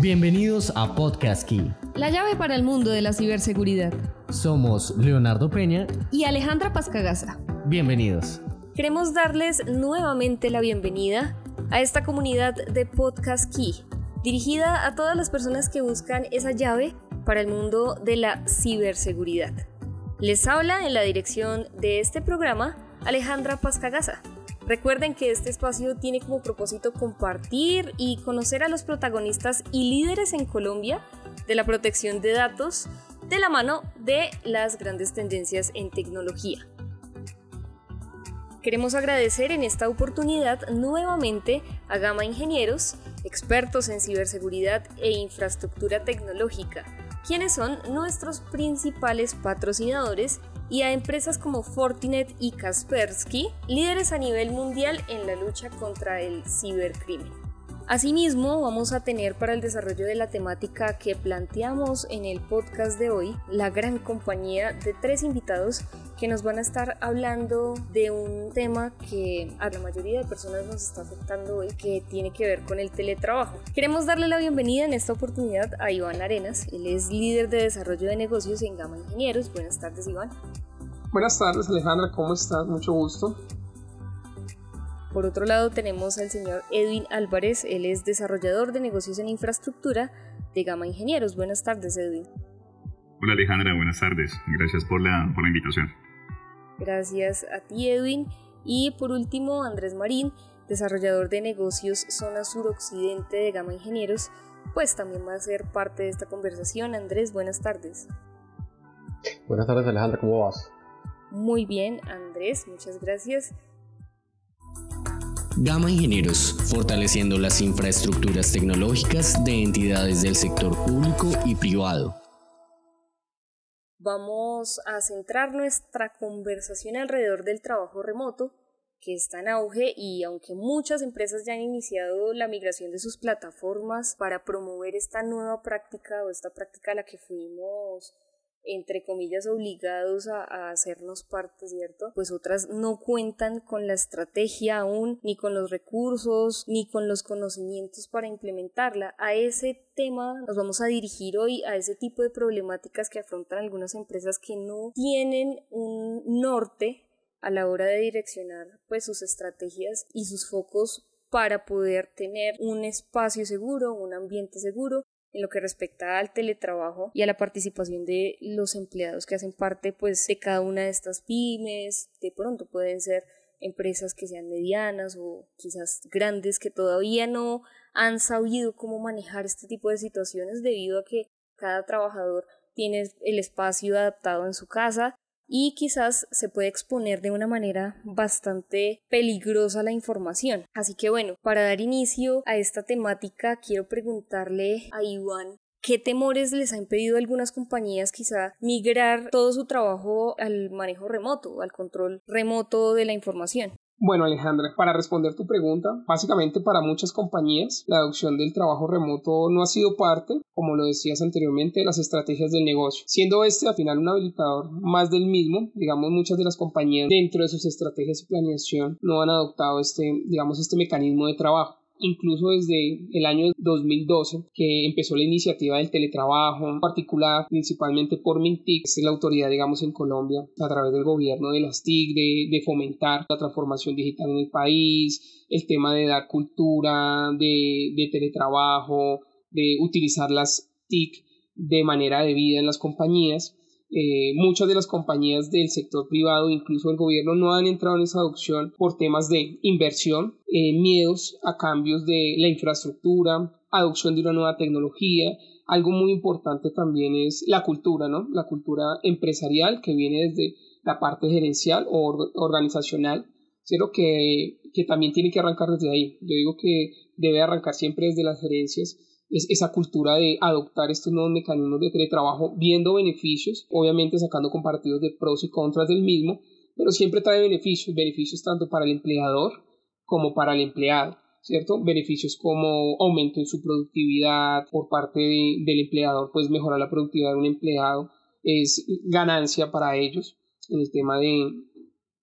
Bienvenidos a Podcast Key. La llave para el mundo de la ciberseguridad. Somos Leonardo Peña y Alejandra Pascagasa. Bienvenidos. Queremos darles nuevamente la bienvenida a esta comunidad de Podcast Key, dirigida a todas las personas que buscan esa llave para el mundo de la ciberseguridad. Les habla en la dirección de este programa Alejandra Pascagasa. Recuerden que este espacio tiene como propósito compartir y conocer a los protagonistas y líderes en Colombia de la protección de datos de la mano de las grandes tendencias en tecnología. Queremos agradecer en esta oportunidad nuevamente a Gama Ingenieros, expertos en ciberseguridad e infraestructura tecnológica, quienes son nuestros principales patrocinadores y a empresas como Fortinet y Kaspersky, líderes a nivel mundial en la lucha contra el cibercrimen. Asimismo, vamos a tener para el desarrollo de la temática que planteamos en el podcast de hoy la gran compañía de tres invitados que nos van a estar hablando de un tema que a la mayoría de personas nos está afectando hoy, que tiene que ver con el teletrabajo. Queremos darle la bienvenida en esta oportunidad a Iván Arenas, él es líder de desarrollo de negocios en Gama Ingenieros. Buenas tardes, Iván. Buenas tardes, Alejandra, ¿cómo estás? Mucho gusto. Por otro lado tenemos al señor Edwin Álvarez, él es desarrollador de negocios en infraestructura de Gama Ingenieros. Buenas tardes, Edwin. Hola Alejandra, buenas tardes. Gracias por la, por la invitación. Gracias a ti, Edwin. Y por último, Andrés Marín, desarrollador de negocios zona suroccidente de Gama Ingenieros, pues también va a ser parte de esta conversación. Andrés, buenas tardes. Buenas tardes, Alejandra, ¿cómo vas? Muy bien, Andrés, muchas gracias. Gama Ingenieros, fortaleciendo las infraestructuras tecnológicas de entidades del sector público y privado. Vamos a centrar nuestra conversación alrededor del trabajo remoto, que está en auge y aunque muchas empresas ya han iniciado la migración de sus plataformas para promover esta nueva práctica o esta práctica a la que fuimos entre comillas, obligados a, hacernos parte, ¿cierto? Pues otras no cuentan con la estrategia aún, ni con los recursos, ni con los conocimientos para implementarla. A ese tema nos vamos a dirigir hoy, a ese tipo de problemáticas que afrontan algunas empresas que no tienen un norte a la hora de direccionar pues sus estrategias y sus focos para poder tener un espacio seguro, un ambiente seguro en lo que respecta al teletrabajo y a la participación de los empleados que hacen parte pues de cada una de estas pymes, de pronto pueden ser empresas que sean medianas o quizás grandes que todavía no han sabido cómo manejar este tipo de situaciones debido a que cada trabajador tiene el espacio adaptado en su casa y quizás se puede exponer de una manera bastante peligrosa la información. Así que bueno, para dar inicio a esta temática quiero preguntarle a Iván ¿Qué temores les ha impedido a algunas compañías quizá migrar todo su trabajo al manejo remoto, al control remoto de la información? Bueno, Alejandra, para responder tu pregunta, básicamente para muchas compañías la adopción del trabajo remoto no ha sido parte, como lo decías anteriormente, de las estrategias del negocio, siendo este al final un habilitador más del mismo, digamos muchas de las compañías dentro de sus estrategias de planeación no han adoptado este, digamos, este mecanismo de trabajo incluso desde el año 2012 que empezó la iniciativa del teletrabajo, en particular principalmente por Mintic, es la autoridad, digamos, en Colombia, a través del gobierno de las TIC, de, fomentar la transformación digital en el país, el tema de dar cultura, de teletrabajo, de utilizar las TIC de manera debida en las compañías eh, muchas de las compañías del sector privado, incluso el gobierno, no han entrado en esa adopción por temas de inversión, eh, miedos a cambios de la infraestructura, adopción de una nueva tecnología. Algo muy importante también es la cultura, ¿no? La cultura empresarial que viene desde la parte gerencial o organizacional, pero que, que también tiene que arrancar desde ahí. Yo digo que debe arrancar siempre desde las gerencias es esa cultura de adoptar estos nuevos mecanismos de teletrabajo viendo beneficios, obviamente sacando comparativos de pros y contras del mismo, pero siempre trae beneficios, beneficios tanto para el empleador como para el empleado. ¿cierto? Beneficios como aumento en su productividad por parte del empleador, pues mejorar la productividad de un empleado es ganancia para ellos en el tema de,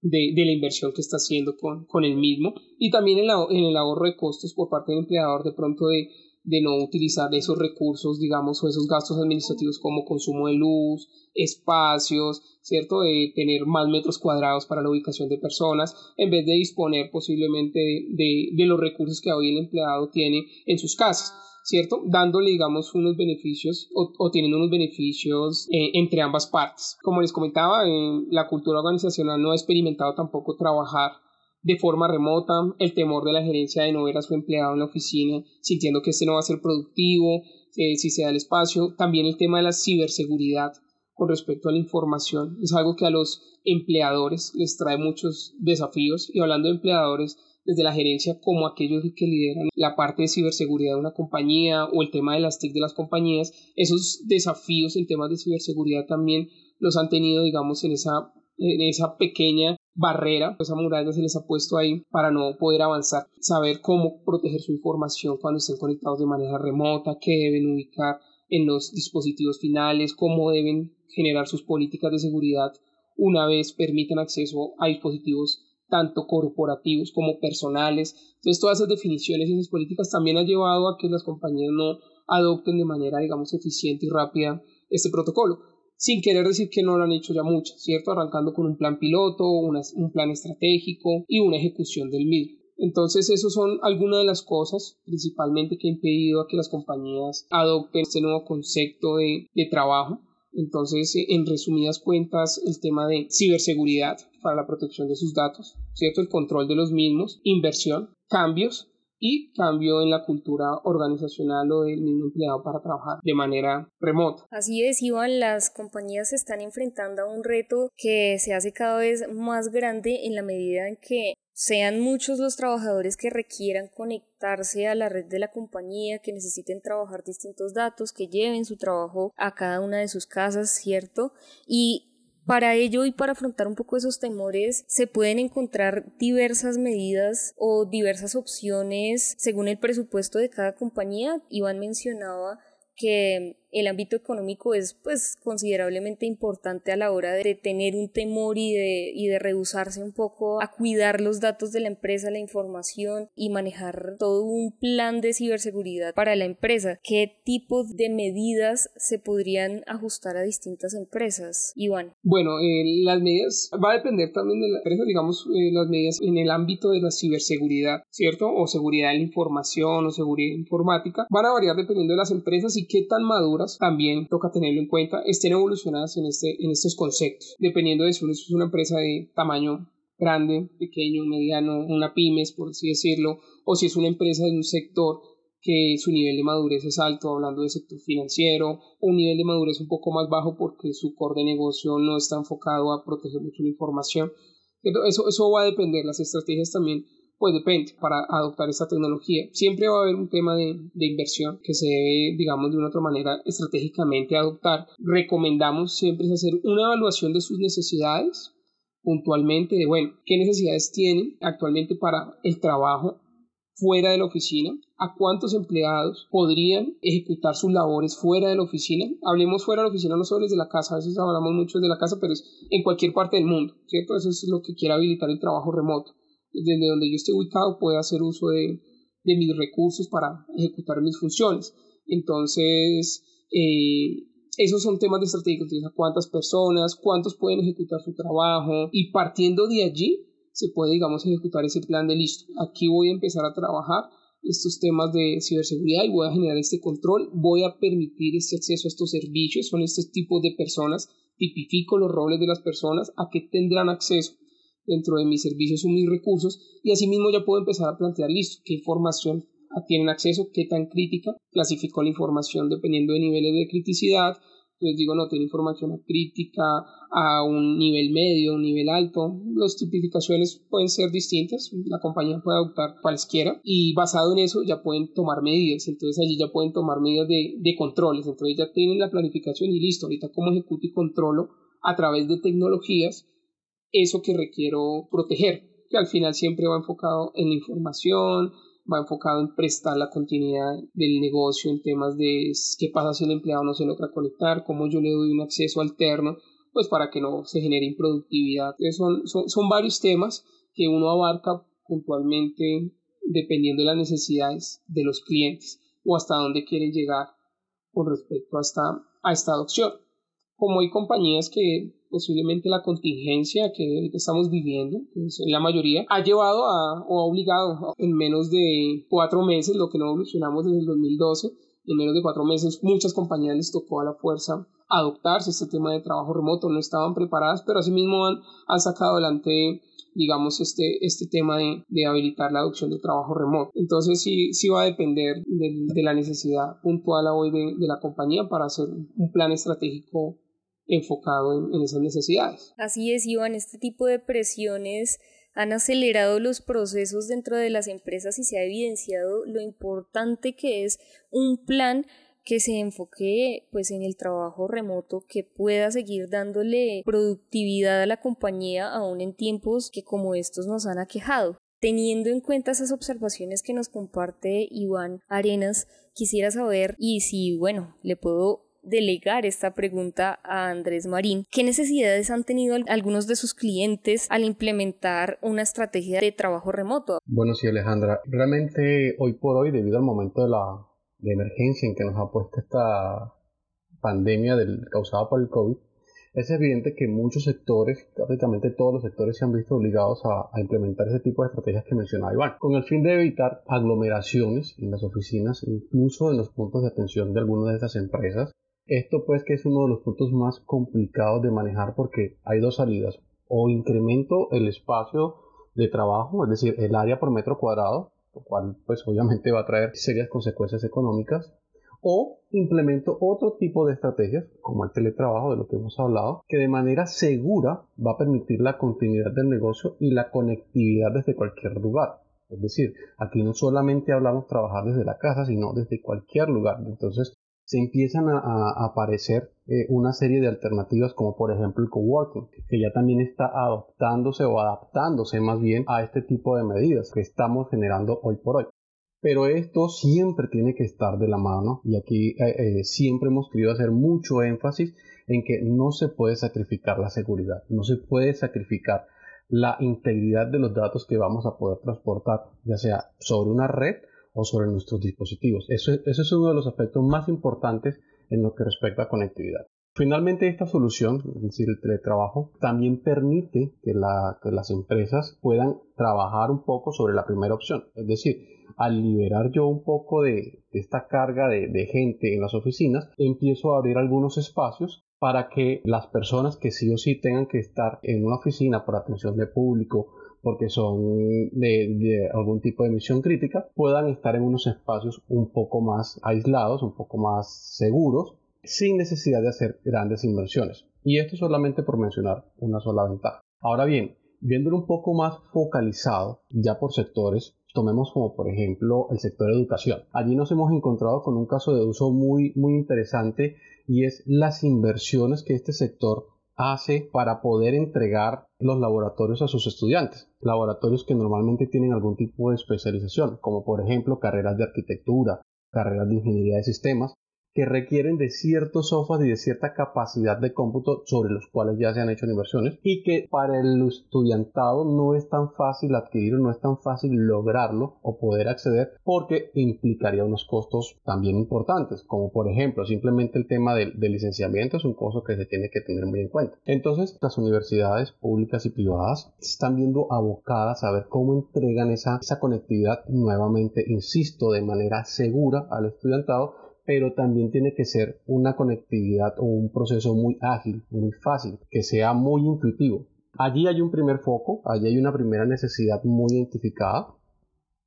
de, la inversión que está haciendo con, con el mismo y también en, en el ahorro de costos por parte del empleador de pronto de de no utilizar esos recursos, digamos, o esos gastos administrativos como consumo de luz, espacios, ¿cierto? De tener más metros cuadrados para la ubicación de personas, en vez de disponer posiblemente de, los recursos que hoy el empleado tiene en sus casas. ¿cierto? Dándole, digamos, unos beneficios o, o unos beneficios eh, entre ambas partes. Como les comentaba, en la cultura organizacional no ha experimentado tampoco trabajar de forma remota, el temor de la gerencia de no ver a su empleado en la oficina, sintiendo que este no va a ser productivo, eh, si se da el espacio, también el tema de la ciberseguridad con respecto a la información, es algo que a los empleadores les trae muchos desafíos. Y hablando de empleadores, desde la gerencia como aquellos que lideran la parte de ciberseguridad de una compañía o el tema de las TIC de las compañías, esos desafíos en temas de ciberseguridad también los han tenido, digamos, en esa, esa pequeña barrera, esa muralla se les ha puesto ahí para no poder avanzar, saber cómo proteger su información cuando estén conectados de manera remota, qué deben ubicar en los dispositivos finales, cómo deben generar sus políticas de seguridad una vez permitan acceso a dispositivos tanto corporativos como personales. Entonces todas esas definiciones y esas políticas también han llevado a que las compañías no adopten de manera, digamos, eficiente y rápida este protocolo sin querer decir que no lo han hecho ya muchas, ¿cierto? Arrancando con un plan piloto, un plan estratégico y una ejecución del mismo. Entonces, esas son algunas de las cosas principalmente que han impedido a que las compañías adopten este nuevo concepto de, de trabajo. Entonces, en resumidas cuentas, el tema de ciberseguridad para la protección de sus datos, ¿cierto? El control de los mismos, inversión, cambios y cambio en la cultura organizacional o del mismo empleado para trabajar de manera remota. Así es, Iván, las compañías se están enfrentando a un reto que se hace cada vez más grande en la medida en que sean muchos los trabajadores que requieran conectarse a la red de la compañía, que necesiten trabajar distintos datos, que lleven su trabajo a cada una de sus casas, ¿cierto? Y para ello y para afrontar un poco esos temores se pueden encontrar diversas medidas o diversas opciones según el presupuesto de cada compañía. Iván mencionaba que el ámbito económico es pues considerablemente importante a la hora de tener un temor y de, y de rehusarse un poco a cuidar los datos de la empresa, la información y manejar todo un plan de ciberseguridad para la empresa. ¿Qué tipo de medidas se podrían ajustar a distintas empresas? Iván. Bueno, eh, las medidas va a depender también de la empresa, digamos, eh, las medidas en el ámbito de la ciberseguridad, ¿cierto? O seguridad de la información o seguridad informática van a variar dependiendo de las empresas y qué tan maduras también toca tenerlo en cuenta, estén evolucionadas en, este, en estos conceptos, dependiendo de si es una empresa de tamaño grande, pequeño, mediano, una pymes, por así decirlo, o si es una empresa de un sector que su nivel de madurez es alto, hablando de sector financiero, o un nivel de madurez un poco más bajo porque su core de negocio no está enfocado a proteger mucho la información. Eso, eso va a depender, las estrategias también pues depende para adoptar esta tecnología. Siempre va a haber un tema de, inversión que se debe, digamos, de una otra manera estratégicamente adoptar. Recomendamos siempre hacer una evaluación de sus necesidades puntualmente de, bueno, qué necesidades tienen actualmente para el trabajo fuera de la oficina, a cuántos empleados podrían ejecutar sus labores fuera de la oficina. Hablemos fuera de la oficina, no solo desde la casa, a veces hablamos mucho de la casa, pero es en cualquier parte del mundo, ¿cierto? Eso es lo que quiere habilitar el trabajo remoto desde donde yo esté ubicado pueda hacer uso de, de mis recursos para ejecutar mis funciones. Entonces, eh, esos son temas de estrategia, entonces, cuántas personas, cuántos pueden ejecutar su trabajo y partiendo de allí se puede, digamos, ejecutar ese plan de listo. Aquí voy a empezar a trabajar estos temas de ciberseguridad y voy a generar este control, voy a permitir este acceso a estos servicios, son estos tipos de personas, tipifico los roles de las personas, a qué tendrán acceso dentro de mis servicios o mis recursos y asimismo ya puedo empezar a plantear, listo, qué información tienen acceso, qué tan crítica, clasifico la información dependiendo de niveles de criticidad, entonces digo, no, tiene información crítica a un nivel medio, un nivel alto. Las tipificaciones pueden ser distintas, la compañía puede adoptar cualquiera y basado en eso ya pueden tomar medidas. Entonces allí ya pueden tomar medidas de, de controles. Entonces ya tienen la planificación y listo, ahorita cómo ejecuto y controlo a través de tecnologías eso que requiero proteger, que al final siempre va enfocado en la información, va enfocado en prestar la continuidad del negocio en temas de qué pasa si el empleado no se logra conectar, cómo yo le doy un acceso alterno, pues para que no se genere improductividad. son, son, son varios temas que uno abarca puntualmente dependiendo de las necesidades de los clientes. o hasta dónde quieren llegar con respecto a a esta adopción. Como hay compañías que posiblemente la contingencia que estamos viviendo, la mayoría, ha llevado a, o ha obligado en menos de cuatro meses, lo que no evolucionamos desde el 2012, en menos de cuatro meses muchas compañías les tocó a la fuerza adoptarse este tema de trabajo remoto, no estaban preparadas, pero asimismo han, sacado adelante digamos, este, este tema de, de, habilitar la adopción de trabajo remoto. Entonces sí, sí va a depender de, la necesidad puntual hoy de, la compañía para hacer un plan estratégico enfocado en, en esas necesidades. Así es, Iván, este tipo de presiones han acelerado los procesos dentro de las empresas y se ha evidenciado lo importante que es un plan que se enfoque pues en el trabajo remoto que pueda seguir dándole productividad a la compañía aún en tiempos que como estos nos han aquejado. Teniendo en cuenta esas observaciones que nos comparte Iván Arenas, quisiera saber y si bueno, le puedo delegar esta pregunta a Andrés Marín. ¿Qué necesidades han tenido algunos de sus clientes al implementar una estrategia de trabajo remoto? Bueno, sí, Alejandra. Realmente hoy por hoy, debido al momento de la emergencia en que nos ha puesto esta pandemia causada por el COVID, es evidente que muchos sectores, prácticamente todos los sectores se han visto obligados a, a, implementar ese tipo de estrategias que mencionaba Iván, con el fin de evitar aglomeraciones en las oficinas, incluso en los puntos de atención de algunas de estas empresas, esto pues que es uno de los puntos más complicados de manejar porque hay dos salidas. O incremento el espacio de trabajo, es decir, el área por metro cuadrado, lo cual pues obviamente va a traer serias consecuencias económicas. O implemento otro tipo de estrategias, como el teletrabajo de lo que hemos hablado, que de manera segura va a permitir la continuidad del negocio y la conectividad desde cualquier lugar. Es decir, aquí no solamente hablamos trabajar desde la casa, sino desde cualquier lugar. Entonces, se empiezan a, aparecer eh, una serie de alternativas como por ejemplo el coworking, que ya también está adoptándose o adaptándose más bien a este tipo de medidas que estamos generando hoy por hoy. Pero esto siempre tiene que estar de la mano y aquí eh, eh, siempre hemos querido hacer mucho énfasis en que no se puede sacrificar la seguridad, no se puede sacrificar la integridad de los datos que vamos a poder transportar, ya sea sobre una red o sobre nuestros dispositivos. Eso, es uno de los aspectos más importantes en lo que respecta a conectividad. Finalmente, esta solución, es decir, el teletrabajo, también permite que, las empresas puedan trabajar un poco sobre la primera opción. Es decir, al liberar yo un poco de, esta carga de, de, gente en las oficinas, empiezo a abrir algunos espacios para que las personas que sí o sí tengan que estar en una oficina por atención de público porque son de, algún tipo de misión crítica, puedan estar en unos espacios un poco más aislados, un poco más seguros, sin necesidad de hacer grandes inversiones. Y esto solamente por mencionar una sola ventaja. Ahora bien, viéndolo un poco más focalizado, ya por sectores, tomemos como por ejemplo el sector educación. Allí nos hemos encontrado con un caso de uso muy, muy interesante y es las inversiones que este sector hace para poder entregar los laboratorios a sus estudiantes. Laboratorios que normalmente tienen algún tipo de especialización, como por ejemplo carreras de arquitectura, carreras de ingeniería de sistemas, que requieren de ciertos software y de cierta capacidad de cómputo sobre los cuales ya se han hecho inversiones y que para el estudiantado no es tan fácil adquirirlo, no es tan fácil lograrlo o poder acceder porque implicaría unos costos también importantes, como por ejemplo simplemente el tema del, licenciamiento es un costo que se tiene que tener muy en cuenta. Entonces las universidades públicas y privadas están viendo abocadas a ver cómo entregan esa conectividad nuevamente, insisto, de manera segura al estudiantado pero también tiene que ser una conectividad o un proceso muy ágil, muy fácil, que sea muy intuitivo. Allí hay un primer foco, allí hay una primera necesidad muy identificada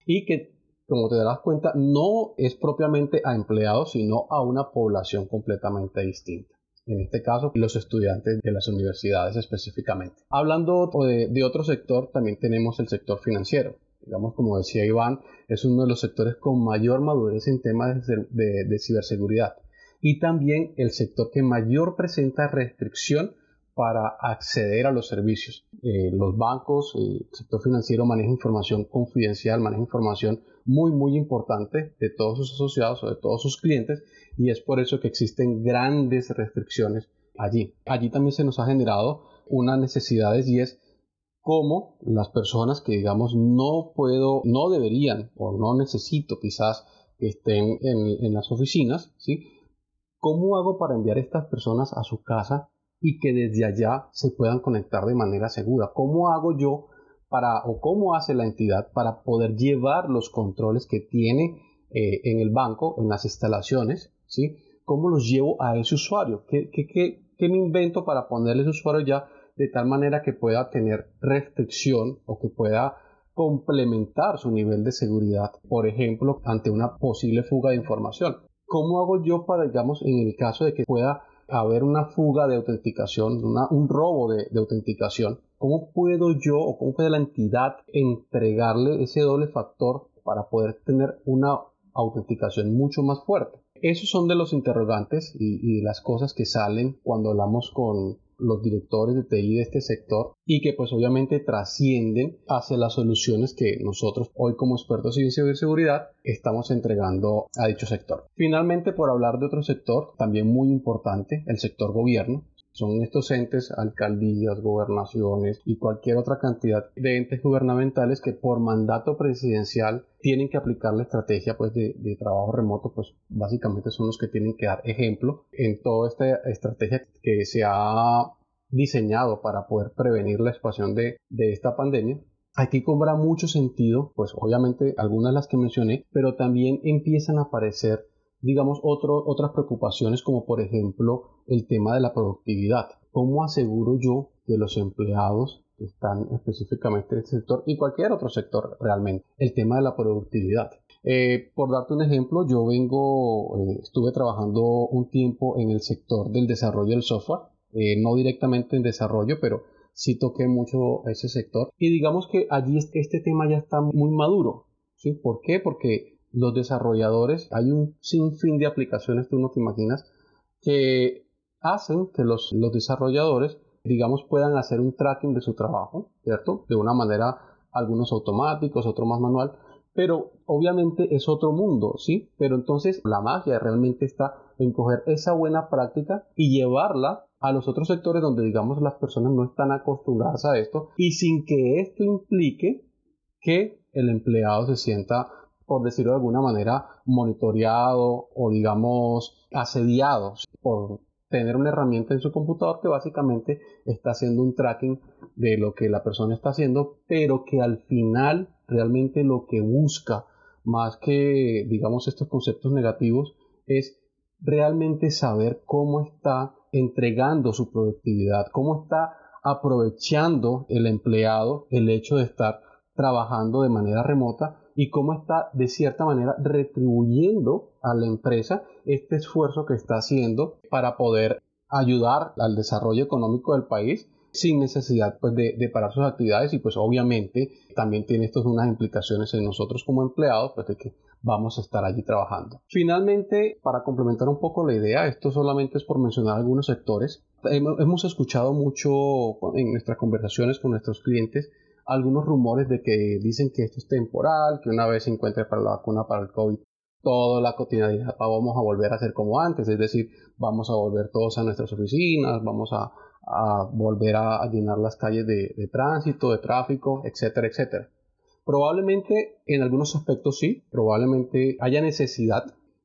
y que, como te das cuenta, no es propiamente a empleados, sino a una población completamente distinta en este caso los estudiantes de las universidades específicamente. Hablando de, de, otro sector, también tenemos el sector financiero digamos, como decía Iván, es uno de los sectores con mayor madurez en temas de, ciberseguridad y también el sector que mayor presenta restricción para acceder a los servicios. Eh, los bancos, el sector financiero maneja información confidencial, maneja información muy, muy importante de todos sus asociados o de todos sus clientes y es por eso que existen grandes restricciones allí. Allí también se nos ha generado unas necesidades y es como las personas que digamos no puedo, no deberían o no necesito quizás que estén en, las oficinas, ¿sí? ¿Cómo hago para enviar a estas personas a su casa y que desde allá se puedan conectar de manera segura? ¿Cómo hago yo para, o cómo hace la entidad para poder llevar los controles que tiene eh, en el banco, en las instalaciones, ¿sí? ¿Cómo los llevo a ese usuario? ¿Qué, qué, qué, qué me invento para ponerle ese usuario ya de tal manera que pueda tener restricción o que pueda complementar su nivel de seguridad, por ejemplo, ante una posible fuga de información. ¿Cómo hago yo para, digamos, en el caso de que pueda haber una fuga de autenticación, un robo de, autenticación, ¿cómo puedo yo o cómo puede la entidad entregarle ese doble factor para poder tener una autenticación mucho más fuerte? Esos son de los interrogantes y, y de las cosas que salen cuando hablamos con los directores de TI de este sector y que pues obviamente trascienden hacia las soluciones que nosotros hoy como expertos en ciberseguridad estamos entregando a dicho sector. Finalmente, por hablar de otro sector también muy importante, el sector gobierno, son estos entes, alcaldías, gobernaciones y cualquier otra cantidad de entes gubernamentales que por mandato presidencial tienen que aplicar la estrategia pues, de, trabajo remoto, pues básicamente son los que tienen que dar ejemplo en toda esta estrategia que se ha diseñado para poder prevenir la expansión de, esta pandemia. Aquí cobra mucho sentido, pues obviamente algunas de las que mencioné, pero también empiezan a aparecer digamos, otro, otras preocupaciones como por ejemplo el tema de la productividad. ¿Cómo aseguro yo que los empleados que están específicamente en este sector y cualquier otro sector realmente? El tema de la productividad. Eh, por darte un ejemplo, yo vengo, eh, estuve trabajando un tiempo en el sector del desarrollo del software, eh, no directamente en desarrollo, pero sí toqué mucho ese sector. Y digamos que allí este tema ya está muy maduro. ¿sí? ¿Por qué? Porque los desarrolladores, hay un sinfín de aplicaciones, tú no te imaginas, que hacen que los, los desarrolladores, digamos, puedan hacer un tracking de su trabajo, ¿cierto? De una manera, algunos automáticos, otros más manual, pero obviamente es otro mundo, ¿sí? Pero entonces la magia realmente está en coger esa buena práctica y llevarla a los otros sectores donde, digamos, las personas no están acostumbradas a esto y sin que esto implique que el empleado se sienta por decirlo de alguna manera, monitoreado o digamos asediado por tener una herramienta en su computador que básicamente está haciendo un tracking de lo que la persona está haciendo, pero que al final realmente lo que busca, más que digamos estos conceptos negativos, es realmente saber cómo está entregando su productividad, cómo está aprovechando el empleado el hecho de estar trabajando de manera remota y cómo está de cierta manera retribuyendo a la empresa este esfuerzo que está haciendo para poder ayudar al desarrollo económico del país sin necesidad pues, de, parar sus actividades y pues obviamente también tiene esto unas implicaciones en nosotros como empleados pues de que vamos a estar allí trabajando. Finalmente, para complementar un poco la idea, esto solamente es por mencionar algunos sectores. Hemos escuchado mucho en nuestras conversaciones con nuestros clientes algunos rumores de que dicen que esto es temporal, que una vez se encuentre para la vacuna para el COVID, toda la cotidianidad vamos a volver a ser como antes, es decir, vamos a volver todos a nuestras oficinas, vamos a, volver a, llenar las calles de, de tránsito, de tráfico, etcétera, etcétera. Probablemente en algunos aspectos sí, probablemente haya necesidad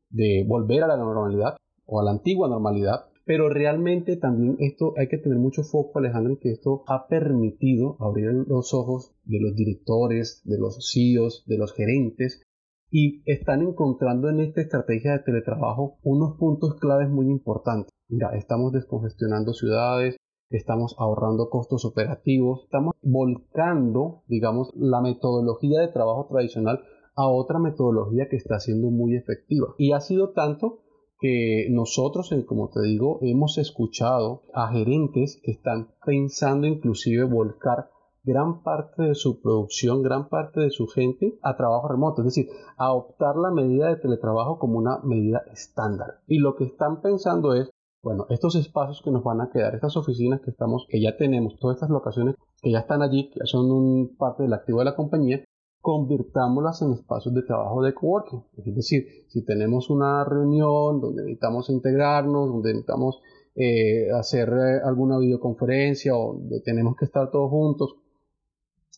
de volver a la normalidad o a la antigua normalidad, pero realmente también esto hay que tener mucho foco, Alejandro, que esto ha permitido abrir los ojos de los directores, de los CEOs, de los gerentes, y están encontrando en esta estrategia de teletrabajo unos puntos claves muy importantes. Mira, estamos descongestionando ciudades, estamos ahorrando costos operativos, estamos volcando, digamos, la metodología de trabajo tradicional a otra metodología que está siendo muy efectiva. Y ha sido tanto que nosotros, eh, como te digo, hemos escuchado a gerentes que están pensando inclusive volcar gran parte de su producción, gran parte de su gente a trabajo remoto, es decir, a optar la medida de teletrabajo como una medida estándar. Y lo que están pensando es, bueno, estos espacios que nos van a quedar, estas oficinas que estamos, que ya tenemos, todas estas locaciones que ya están allí, que son un parte del activo de la compañía, convirtámoslas en espacios de trabajo de coworking. Es decir, si tenemos una reunión donde necesitamos integrarnos, donde necesitamos eh, hacer eh, alguna videoconferencia o donde tenemos que estar todos juntos,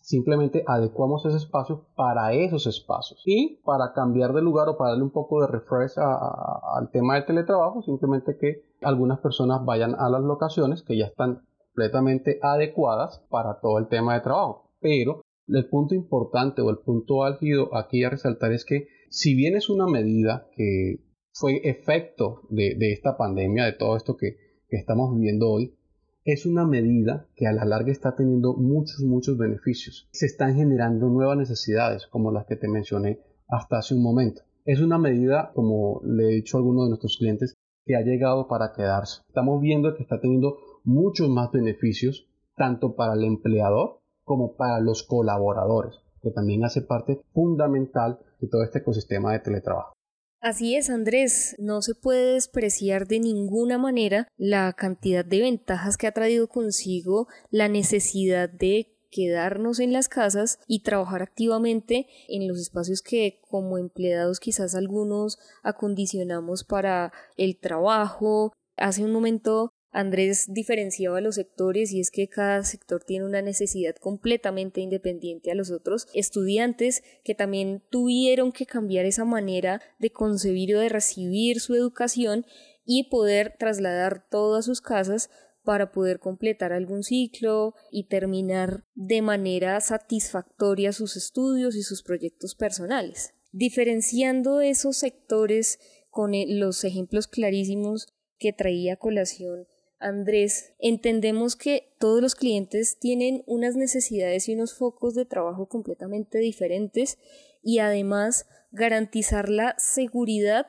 Simplemente adecuamos ese espacio para esos espacios. Y para cambiar de lugar o para darle un poco de refresh al tema del teletrabajo, simplemente que algunas personas vayan a las locaciones que ya están completamente adecuadas para todo el tema de trabajo. Pero el punto importante o el punto álgido aquí a resaltar es que si bien es una medida que fue efecto de, esta pandemia, de todo esto que estamos viviendo hoy, es una medida que a la larga está teniendo muchos, muchos beneficios. Se están generando nuevas necesidades, como las que te mencioné hasta hace un momento. Es una medida, como le he dicho a algunos de nuestros clientes, que ha llegado para quedarse. Estamos viendo que está teniendo muchos más beneficios, tanto para el empleador como para los colaboradores, que también hace parte fundamental de todo este ecosistema de teletrabajo. Así es, Andrés, no se puede despreciar de ninguna manera la cantidad de ventajas que ha traído consigo la necesidad de quedarnos en las casas y trabajar activamente en los espacios que como empleados quizás algunos acondicionamos para el trabajo. Hace un momento Andrés diferenciaba los sectores y es que cada sector tiene una necesidad completamente independiente a los otros. Estudiantes que también tuvieron que cambiar esa manera de concebir o de recibir su educación y poder trasladar todo a sus casas para poder completar algún ciclo y terminar de manera satisfactoria sus estudios y sus proyectos personales. Diferenciando esos sectores con los ejemplos clarísimos que traía colación Andrés, entendemos que todos los clientes tienen unas necesidades y unos focos de trabajo completamente diferentes y además garantizar la seguridad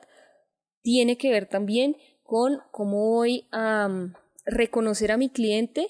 tiene que ver también con cómo voy a reconocer a mi cliente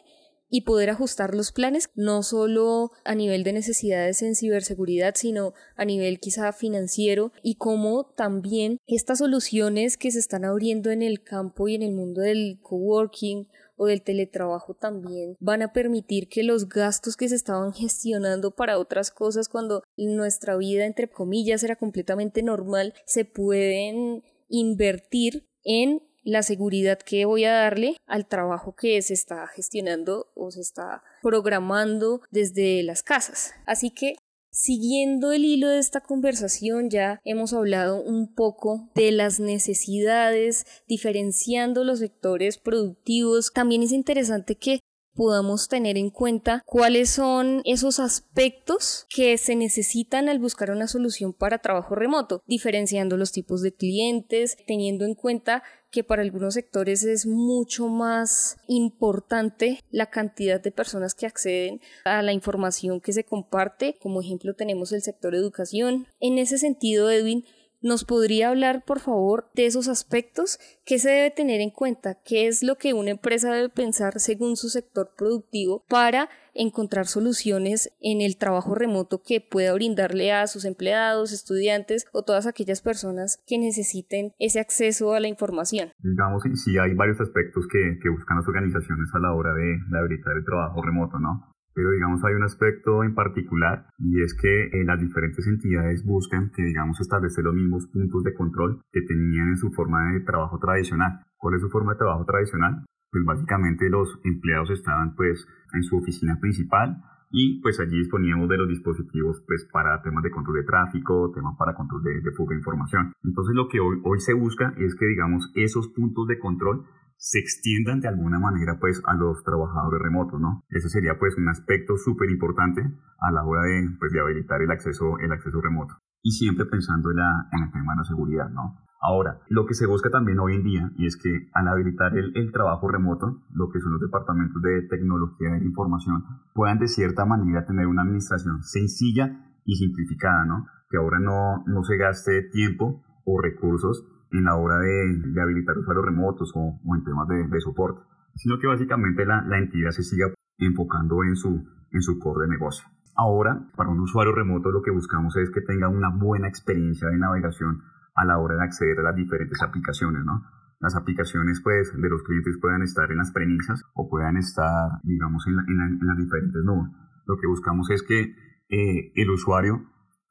y poder ajustar los planes, no solo a nivel de necesidades en ciberseguridad, sino a nivel quizá financiero y cómo también estas soluciones que se están abriendo en el campo y en el mundo del coworking o del teletrabajo también van a permitir que los gastos que se estaban gestionando para otras cosas cuando nuestra vida entre comillas era completamente normal se pueden invertir en la seguridad que voy a darle al trabajo que se está gestionando o se está programando desde las casas. Así que Siguiendo el hilo de esta conversación ya hemos hablado un poco de las necesidades, diferenciando los sectores productivos. También es interesante que podamos tener en cuenta cuáles son esos aspectos que se necesitan al buscar una solución para trabajo remoto, diferenciando los tipos de clientes, teniendo en cuenta que para algunos sectores es mucho más importante la cantidad de personas que acceden a la información que se comparte. Como ejemplo tenemos el sector educación. En ese sentido, Edwin, ¿Nos podría hablar, por favor, de esos aspectos? ¿Qué se debe tener en cuenta? ¿Qué es lo que una empresa debe pensar según su sector productivo para encontrar soluciones en el trabajo remoto que pueda brindarle a sus empleados, estudiantes o todas aquellas personas que necesiten ese acceso a la información? Digamos, sí hay varios aspectos que, que buscan las organizaciones a la hora de, de habilitar el trabajo remoto, ¿no? Pero digamos hay un aspecto en particular y es que eh, las diferentes entidades buscan que digamos establecer los mismos puntos de control que tenían en su forma de trabajo tradicional. ¿Cuál es su forma de trabajo tradicional? Pues básicamente los empleados estaban pues en su oficina principal y pues allí disponíamos de los dispositivos pues para temas de control de tráfico, temas para control de, de fuga de información. Entonces lo que hoy, hoy se busca es que digamos esos puntos de control se extiendan de alguna manera pues a los trabajadores remotos, ¿no? Ese sería pues un aspecto súper importante a la hora de, pues, de habilitar el acceso, el acceso remoto. Y siempre pensando en, la, en el tema la seguridad, ¿no? Ahora, lo que se busca también hoy en día, es que al habilitar el, el, trabajo remoto, lo que son los departamentos de tecnología de información, puedan de cierta manera tener una administración sencilla y simplificada, ¿no? Que ahora no, no se gaste tiempo o recursos en la hora de, de habilitar usuarios remotos o, o en temas de, de, soporte, sino que básicamente la, la, entidad se siga enfocando en su, en su core de negocio. Ahora, para un usuario remoto lo que buscamos es que tenga una buena experiencia de navegación a la hora de acceder a las diferentes aplicaciones, ¿no? Las aplicaciones pues, de los clientes puedan estar en las premisas o puedan estar, digamos, en, la, en, la, en las diferentes nubes. Lo que buscamos es que eh, el usuario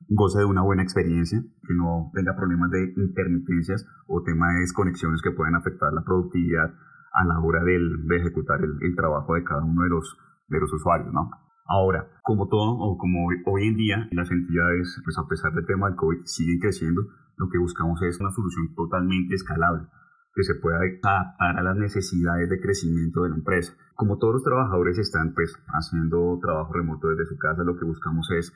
goce de una buena experiencia, que no tenga problemas de intermitencias o temas de desconexiones que puedan afectar la productividad a la hora de ejecutar el, el, trabajo de cada uno de los, de los usuarios, ¿no? Ahora, como todo, o como hoy, en día, las entidades, pues a pesar del tema del COVID, siguen creciendo, lo que buscamos es una solución totalmente escalable que se pueda adaptar a las necesidades de crecimiento de la empresa. Como todos los trabajadores están pues haciendo trabajo remoto desde su casa, lo que buscamos es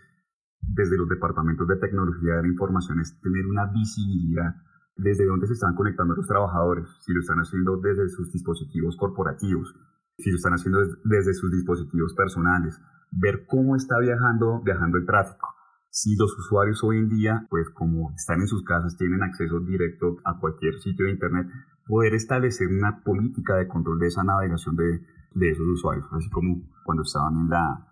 desde los departamentos de tecnología de la información es tener una visibilidad desde dónde se están conectando los trabajadores, si lo están haciendo desde sus dispositivos corporativos, si lo están haciendo desde sus dispositivos personales, ver cómo está viajando, viajando el tráfico. Si los usuarios hoy en día, pues como están en sus casas, tienen acceso directo a cualquier sitio de Internet, poder establecer una política de control de esa navegación de, de esos usuarios, así como cuando estaban en la,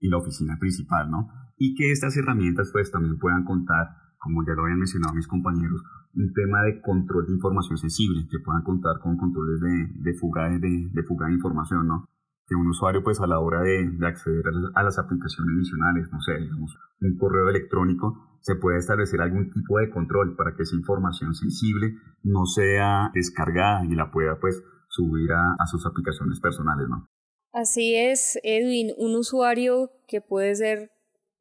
en la oficina principal, ¿no? Y que estas herramientas pues también puedan contar, como ya lo habían mencionado mis compañeros, un tema de control de información sensible, que puedan contar con controles de, de fuga de, de fuga de información, ¿no? que un usuario pues a la hora de, de, acceder a las aplicaciones adicionales, no sé, digamos, un correo electrónico, se puede establecer algún tipo de control para que esa información sensible no sea descargada y la pueda pues subir a, a sus aplicaciones personales, ¿no? Así es, Edwin, un usuario que puede ser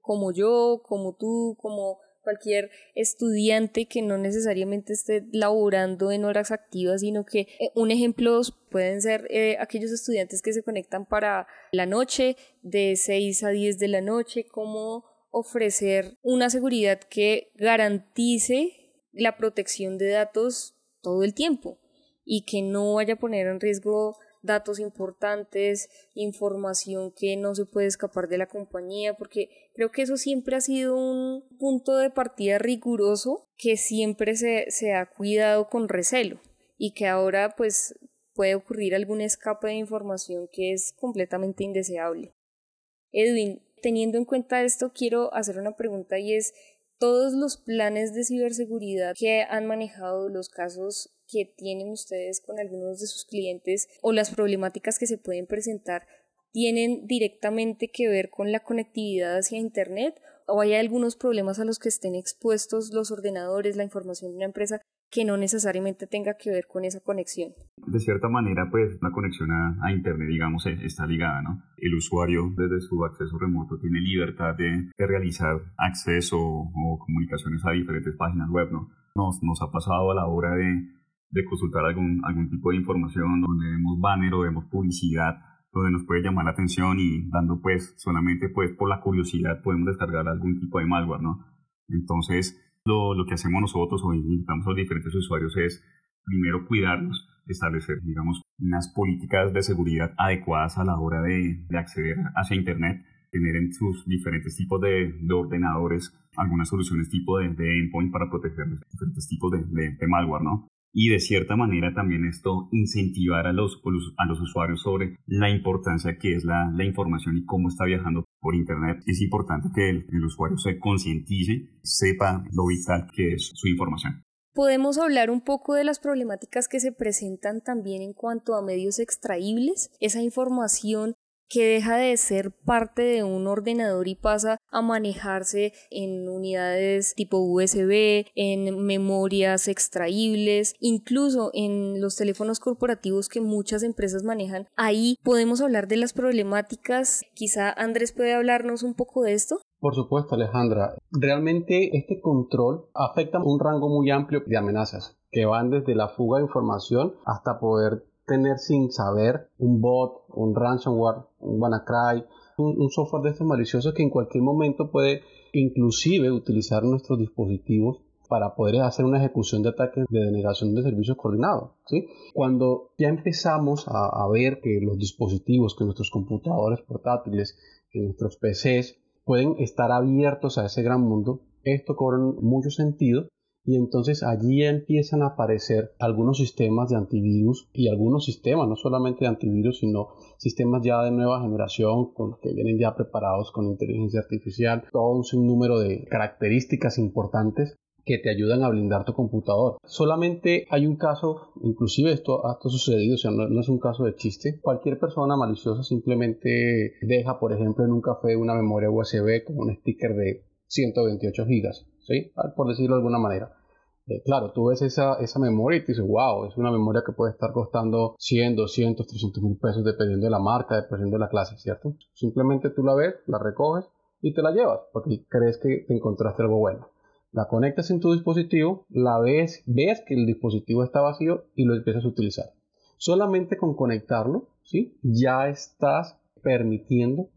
como yo, como tú, como cualquier estudiante que no necesariamente esté laborando en horas activas, sino que eh, un ejemplo pueden ser eh, aquellos estudiantes que se conectan para la noche, de 6 a 10 de la noche, cómo ofrecer una seguridad que garantice la protección de datos todo el tiempo y que no vaya a poner en riesgo datos importantes, información que no se puede escapar de la compañía, porque creo que eso siempre ha sido un punto de partida riguroso que siempre se, se ha cuidado con recelo y que ahora pues puede ocurrir algún escape de información que es completamente indeseable. Edwin, teniendo en cuenta esto, quiero hacer una pregunta y es, todos los planes de ciberseguridad que han manejado, los casos que tienen ustedes con algunos de sus clientes o las problemáticas que se pueden presentar tienen directamente que ver con la conectividad hacia Internet o hay algunos problemas a los que estén expuestos los ordenadores, la información de una empresa que no necesariamente tenga que ver con esa conexión. De cierta manera, pues la conexión a, Internet, digamos, e, está ligada, ¿no? El usuario desde su acceso remoto tiene libertad de, realizar acceso o comunicaciones a diferentes páginas web, ¿no? Nos, nos ha pasado a la hora de, de consultar algún, algún tipo de información donde vemos banner o vemos publicidad donde nos puede llamar la atención y dando pues solamente pues por la curiosidad podemos descargar algún tipo de malware, ¿no? Entonces lo, lo que hacemos nosotros o invitamos a los diferentes usuarios es primero cuidarnos, establecer digamos unas políticas de seguridad adecuadas a la hora de, de acceder hacia Internet tener en sus diferentes tipos de, de ordenadores algunas soluciones tipo de, de, endpoint para proteger los diferentes tipos de, malware, ¿no? Y de cierta manera también esto incentivar a los, a los usuarios sobre la importancia que es la, la información y cómo está viajando por Internet. Es importante que el, el usuario se concientice, sepa lo vital que es su información. Podemos hablar un poco de las problemáticas que se presentan también en cuanto a medios extraíbles, esa información que deja de ser parte de un ordenador y pasa a manejarse en unidades tipo USB, en memorias extraíbles, incluso en los teléfonos corporativos que muchas empresas manejan. Ahí podemos hablar de las problemáticas. Quizá Andrés puede hablarnos un poco de esto. Por supuesto, Alejandra. Realmente este control afecta un rango muy amplio de amenazas que van desde la fuga de información hasta poder tener sin saber un bot, un ransomware, un WannaCry, un, software de estos maliciosos que en cualquier momento puede inclusive utilizar nuestros dispositivos para poder hacer una ejecución de ataques de denegación de servicios coordinados. ¿sí? Cuando ya empezamos a, a, ver que los dispositivos, que nuestros computadores portátiles, que nuestros PCs pueden estar abiertos a ese gran mundo, esto cobra mucho sentido y entonces allí empiezan a aparecer algunos sistemas de antivirus y algunos sistemas, no solamente de antivirus, sino sistemas ya de nueva generación con, que vienen ya preparados con inteligencia artificial, todo un sinnúmero de características importantes que te ayudan a blindar tu computador. Solamente hay un caso, inclusive esto ha sucedido, o sea, no, no, es un caso de chiste. Cualquier persona maliciosa simplemente deja, por ejemplo, en un café una memoria USB con un sticker de 128 gigas, ¿sí? Por decirlo de alguna manera Eh, claro, tú ves esa, esa memoria y te dices, wow, es una memoria que puede estar costando 100, 200, 300 mil pesos dependiendo de la marca, dependiendo de la clase, ¿cierto? Simplemente tú la ves, la recoges y te la llevas porque crees que te encontraste algo bueno. La conectas en tu dispositivo, la ves, ves que el dispositivo está vacío y lo empiezas a utilizar. Solamente con conectarlo, ¿sí? Ya estás permitiendo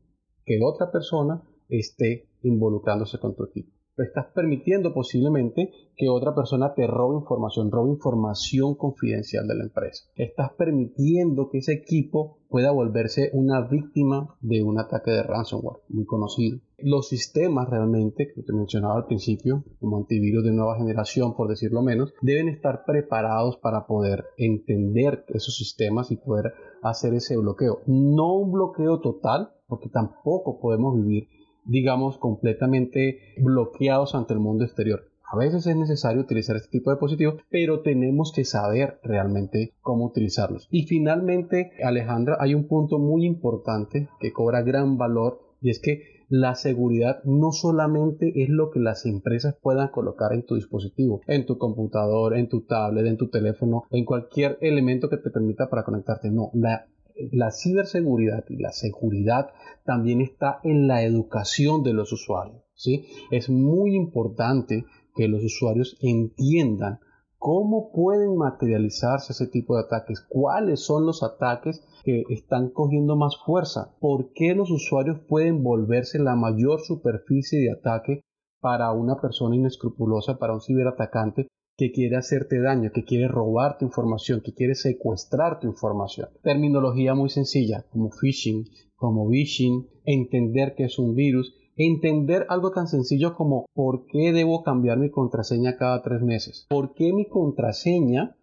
que otra persona esté involucrándose con tu equipo estás permitiendo posiblemente que otra persona te robe información, robe información confidencial de la empresa. Estás permitiendo que ese equipo pueda volverse una víctima de un ataque de ransomware muy conocido. Los sistemas realmente, que te mencionaba al principio, como antivirus de nueva generación, por decirlo menos, deben estar preparados para poder entender esos sistemas y poder hacer ese bloqueo. No un bloqueo total, porque tampoco podemos vivir digamos, completamente bloqueados ante el mundo exterior. A veces es necesario utilizar este tipo de dispositivos, pero tenemos que saber realmente cómo utilizarlos. Y finalmente, Alejandra, hay un punto muy importante que cobra gran valor y es que la seguridad no solamente es lo que las empresas puedan colocar en tu dispositivo, en tu computador, en tu tablet, en tu teléfono, en cualquier elemento que te permita para conectarte. No, la la ciberseguridad y la seguridad también está en la educación de los usuarios. ¿sí? Es muy importante que los usuarios entiendan cómo pueden materializarse ese tipo de ataques, cuáles son los ataques que están cogiendo más fuerza, por qué los usuarios pueden volverse la mayor superficie de ataque para una persona inescrupulosa, para un ciberatacante que quiere hacerte daño, que quiere robar tu información, que quiere secuestrar tu información. Terminología muy sencilla, como phishing, como vishing, entender que es un virus, entender algo tan sencillo como por qué debo cambiar mi contraseña cada tres meses, por qué mi contraseña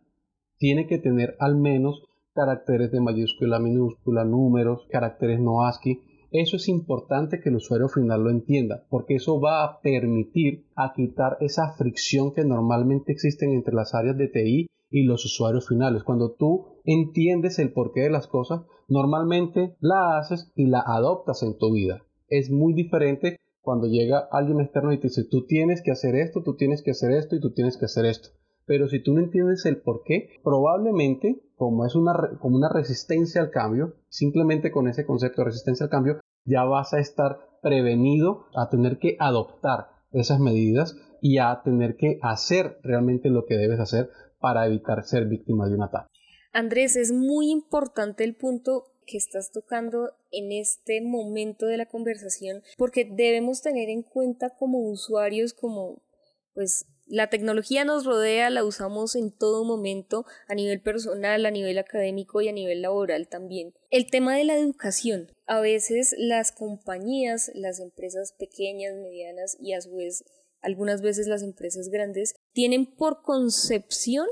tiene que tener al menos caracteres de mayúscula, minúscula, números, caracteres no ASCII, eso es importante que el usuario final lo entienda, porque eso va a permitir a quitar esa fricción que normalmente existen entre las áreas de TI y los usuarios finales. Cuando tú entiendes el porqué de las cosas, normalmente la haces y la adoptas en tu vida. Es muy diferente cuando llega alguien externo y te dice, tú tienes que hacer esto, tú tienes que hacer esto y tú tienes que hacer esto. Pero si tú no entiendes el por qué, probablemente, como es una, como una resistencia al cambio, simplemente con ese concepto de resistencia al cambio, ya vas a estar prevenido a tener que adoptar esas medidas y a tener que hacer realmente lo que debes hacer para evitar ser víctima de un ataque. Andrés, es muy importante el punto que estás tocando en este momento de la conversación porque debemos tener en cuenta como usuarios, como pues la tecnología nos rodea, la usamos en todo momento, a nivel personal, a nivel académico y a nivel laboral también. El tema de la educación. A veces las compañías, las empresas pequeñas, medianas y a su vez algunas veces las empresas grandes tienen por concepción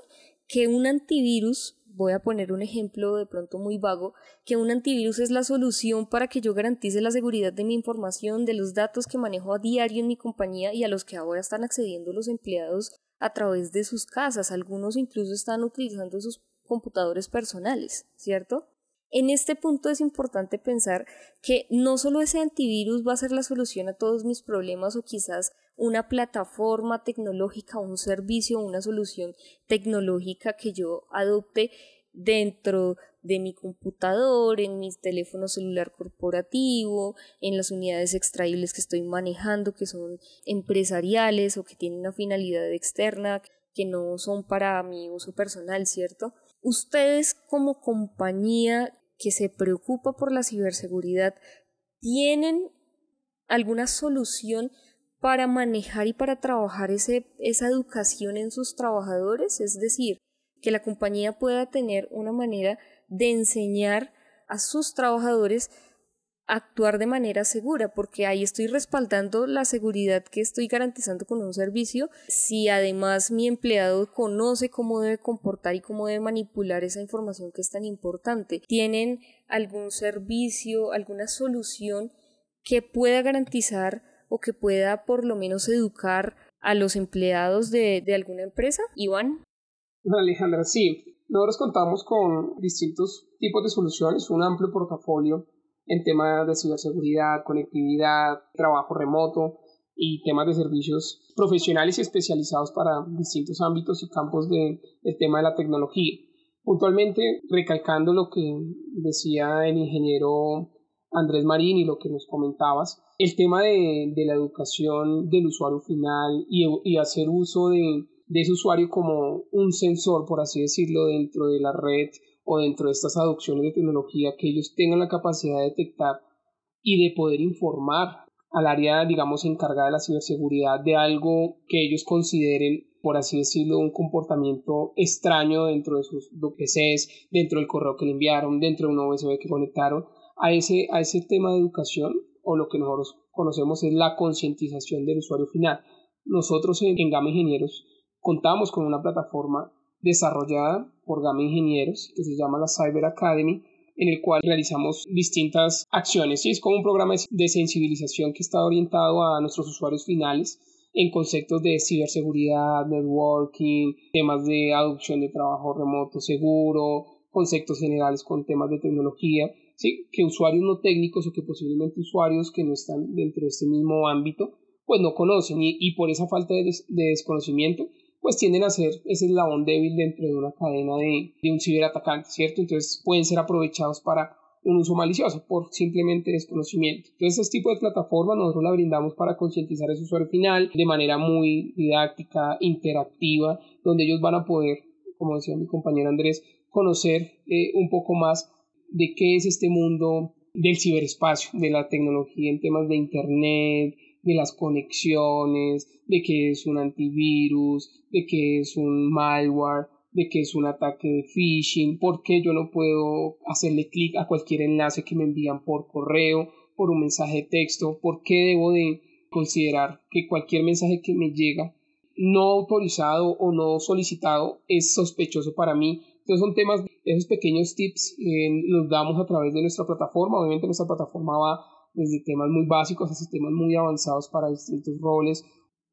que un antivirus voy a poner un ejemplo de pronto muy vago, que un antivirus es la solución para que yo garantice la seguridad de mi información, de los datos que manejo a diario en mi compañía y a los que ahora están accediendo los empleados a través de sus casas. Algunos incluso están utilizando sus computadores personales, ¿cierto? En este punto es importante pensar que no solo ese antivirus va a ser la solución a todos mis problemas o quizás una plataforma tecnológica, un servicio, una solución tecnológica que yo adopte dentro de mi computador, en mi teléfono celular corporativo, en las unidades extraíbles que estoy manejando, que son empresariales o que tienen una finalidad externa, que no son para mi uso personal, ¿cierto? Ustedes como compañía que se preocupa por la ciberseguridad, ¿tienen alguna solución para manejar y para trabajar ese, esa educación en sus trabajadores, es decir, que la compañía pueda tener una manera de enseñar a sus trabajadores actuar de manera segura, porque ahí estoy respaldando la seguridad que estoy garantizando con un servicio. Si además mi empleado conoce cómo debe comportar y cómo debe manipular esa información que es tan importante, tienen algún servicio, alguna solución que pueda garantizar o que pueda por lo menos educar a los empleados de, alguna empresa? Iván. Alejandra, sí. Nosotros contamos con distintos tipos de soluciones, un amplio portafolio en temas de ciberseguridad, conectividad, trabajo remoto. y temas de servicios profesionales y especializados para distintos ámbitos y campos del tema de la tecnología. Puntualmente, recalcando lo que decía el ingeniero Andrés Marín y lo que nos comentabas, el tema de, la educación del usuario final y, hacer uso de, de, ese usuario como un sensor, por así decirlo, dentro de la red o dentro de estas adopciones de tecnología, que ellos tengan la capacidad de detectar y de poder informar al área, digamos, encargada de la ciberseguridad de algo que ellos consideren, por así decirlo, un comportamiento extraño dentro de sus PCs, dentro del correo que le enviaron, dentro de un USB que conectaron, a ese, a ese tema de educación o lo que nosotros conocemos es la concientización del usuario final. Nosotros en, en Gama Ingenieros contamos con una plataforma desarrollada por Gama Ingenieros que se llama la Cyber Academy en el cual realizamos distintas acciones. y Es como un programa de sensibilización que está orientado a nuestros usuarios finales en conceptos de ciberseguridad, networking, temas de adopción de trabajo remoto seguro, conceptos generales con temas de tecnología, ¿sí? que usuarios no técnicos o que posiblemente usuarios que no están dentro de este mismo ámbito, pues no conocen y, por esa falta de, de desconocimiento pues tienden a ser ese eslabón débil dentro de una cadena de, de un ciberatacante, ¿cierto? Entonces pueden ser aprovechados para un uso malicioso por simplemente desconocimiento. Entonces, este tipo de plataforma nosotros la brindamos para concientizar a ese usuario final de manera muy didáctica, interactiva, donde ellos van a poder, como decía mi compañero Andrés, conocer eh, un poco más de qué es este mundo del ciberespacio, de la tecnología en temas de Internet, de las conexiones, de qué es un antivirus, de qué es un malware, de qué es un ataque de phishing, por qué yo no puedo hacerle clic a cualquier enlace que me envían por correo, por un mensaje de texto, por qué debo de considerar que cualquier mensaje que me llega no autorizado o no solicitado es sospechoso para mí. Entonces son temas, esos pequeños tips eh, los damos a través de nuestra plataforma. Obviamente nuestra plataforma va desde temas muy básicos hasta temas muy avanzados para distintos roles,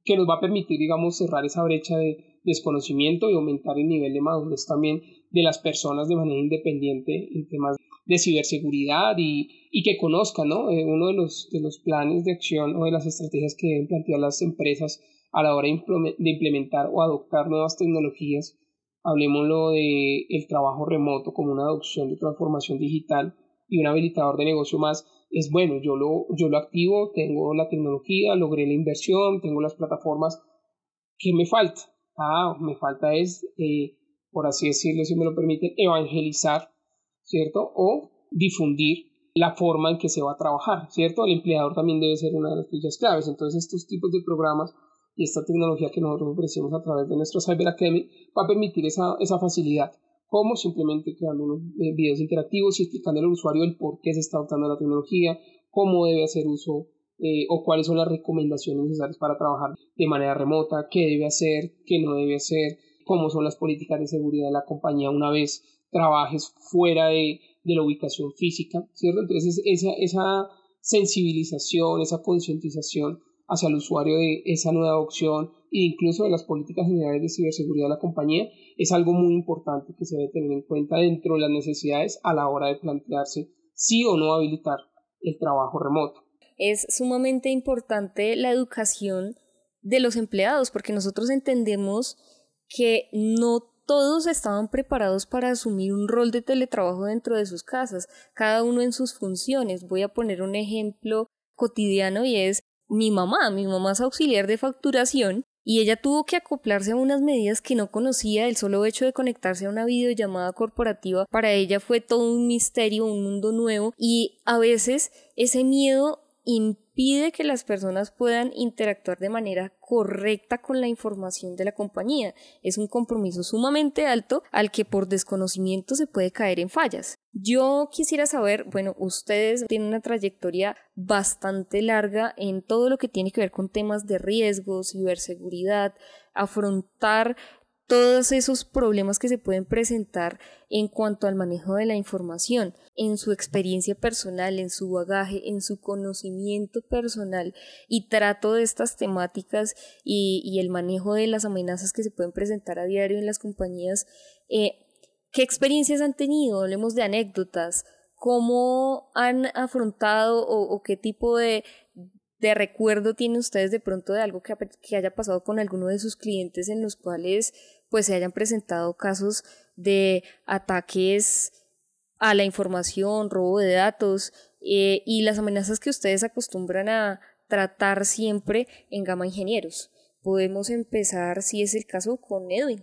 que nos va a permitir, digamos, cerrar esa brecha de desconocimiento y aumentar el nivel de madurez también de las personas de manera independiente en temas de ciberseguridad y, y que conozcan, ¿no? Eh, uno de los, de los planes de acción o de las estrategias que deben plantear las empresas a la hora de implementar o adoptar nuevas tecnologías, hablemoslo de el trabajo remoto como una adopción de transformación digital y un habilitador de negocio más, es bueno, yo lo, yo lo activo, tengo la tecnología, logré la inversión, tengo las plataformas. ¿Qué me falta? Ah, me falta es, eh, por así decirlo, si me lo permiten, evangelizar, ¿cierto? O difundir la forma en que se va a trabajar, ¿cierto? El empleador también debe ser una de las piezas claves. Entonces, estos tipos de programas y esta tecnología que nosotros ofrecemos a través de nuestro Cyber Academy va a permitir esa, esa facilidad como simplemente creando unos eh, videos interactivos y explicando al usuario el por qué se está adoptando la tecnología, cómo debe hacer uso eh, o cuáles son las recomendaciones necesarias para trabajar de manera remota, qué debe hacer, qué no debe hacer, cómo son las políticas de seguridad de la compañía una vez trabajes fuera de, la ubicación física, ¿cierto? Entonces esa sensibilización, esa concientización hacia el usuario de esa nueva opción e incluso de las políticas generales de ciberseguridad de la compañía es algo muy importante que se debe tener en cuenta dentro de las necesidades a la hora de plantearse sí o no habilitar el trabajo remoto. Es sumamente importante la educación de los empleados porque nosotros entendemos que no todos estaban preparados para asumir un rol de teletrabajo dentro de sus casas, cada uno en sus funciones. Voy a poner un ejemplo cotidiano y es mi mamá, mi mamá es auxiliar de facturación y ella tuvo que acoplarse a unas medidas que no conocía, el solo hecho de conectarse a una videollamada corporativa para ella fue todo un misterio, un mundo nuevo y a veces ese miedo impide que las personas puedan interactuar de manera correcta con la información de la compañía. Es un compromiso sumamente alto al que por desconocimiento se puede caer en fallas. Yo quisiera saber, bueno, ustedes tienen una trayectoria bastante larga en todo lo que tiene que ver con temas de riesgo, ciberseguridad, afrontar todos esos problemas que se pueden presentar en cuanto al manejo de la información, en su experiencia personal, en su bagaje, en su conocimiento personal y trato de estas temáticas y, el manejo de las amenazas que se pueden presentar a diario en las compañías. Eh, ¿Qué experiencias han tenido? Hablemos de anécdotas. ¿Cómo han afrontado o, qué tipo de, de recuerdo tienen ustedes de pronto de algo que, haya pasado con alguno de sus clientes en los cuales pues se hayan presentado casos de ataques a la información, robo de datos eh, y las amenazas que ustedes acostumbran a tratar siempre en Gama Ingenieros. Podemos empezar, si es el caso, con Edwin.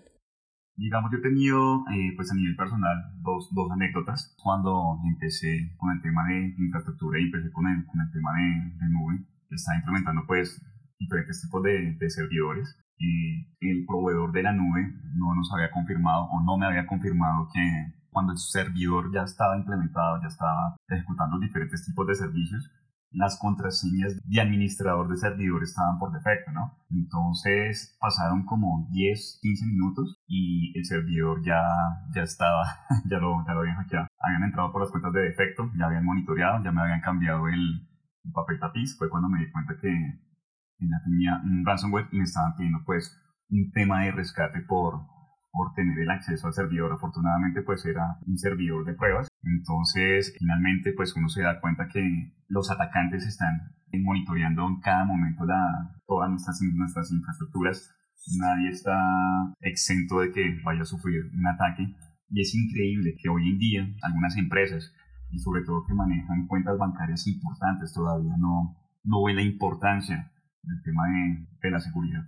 Digamos, yo he tenido, eh, pues a nivel personal, dos, dos anécdotas. Cuando empecé con el tema de infraestructura y empecé con el, con el tema de, de nube, estaba implementando pues diferentes tipos de, servidores. Y el proveedor de la nube no nos había confirmado o no me había confirmado que cuando el servidor ya estaba implementado, ya estaba ejecutando diferentes tipos de servicios, las contraseñas de administrador de servidor estaban por defecto, ¿no? Entonces pasaron como 10, 15 minutos y el servidor ya, ya estaba, ya lo, ya lo habían hackeado. Habían entrado por las cuentas de defecto, ya habían monitoreado, ya me habían cambiado el, papel tapiz. Fue cuando me di cuenta que ya tenía un ransomware y me estaban pidiendo pues un tema de rescate por, por tener el acceso al servidor. Afortunadamente, pues era un servidor de pruebas. Entonces, finalmente, pues uno se da cuenta que los atacantes están monitoreando en cada momento la, todas nuestras, nuestras infraestructuras. Nadie está exento de que vaya a sufrir un ataque. Y es increíble que hoy en día algunas empresas, y sobre todo que manejan cuentas bancarias importantes, todavía no, no ven la importancia del tema de, la seguridad.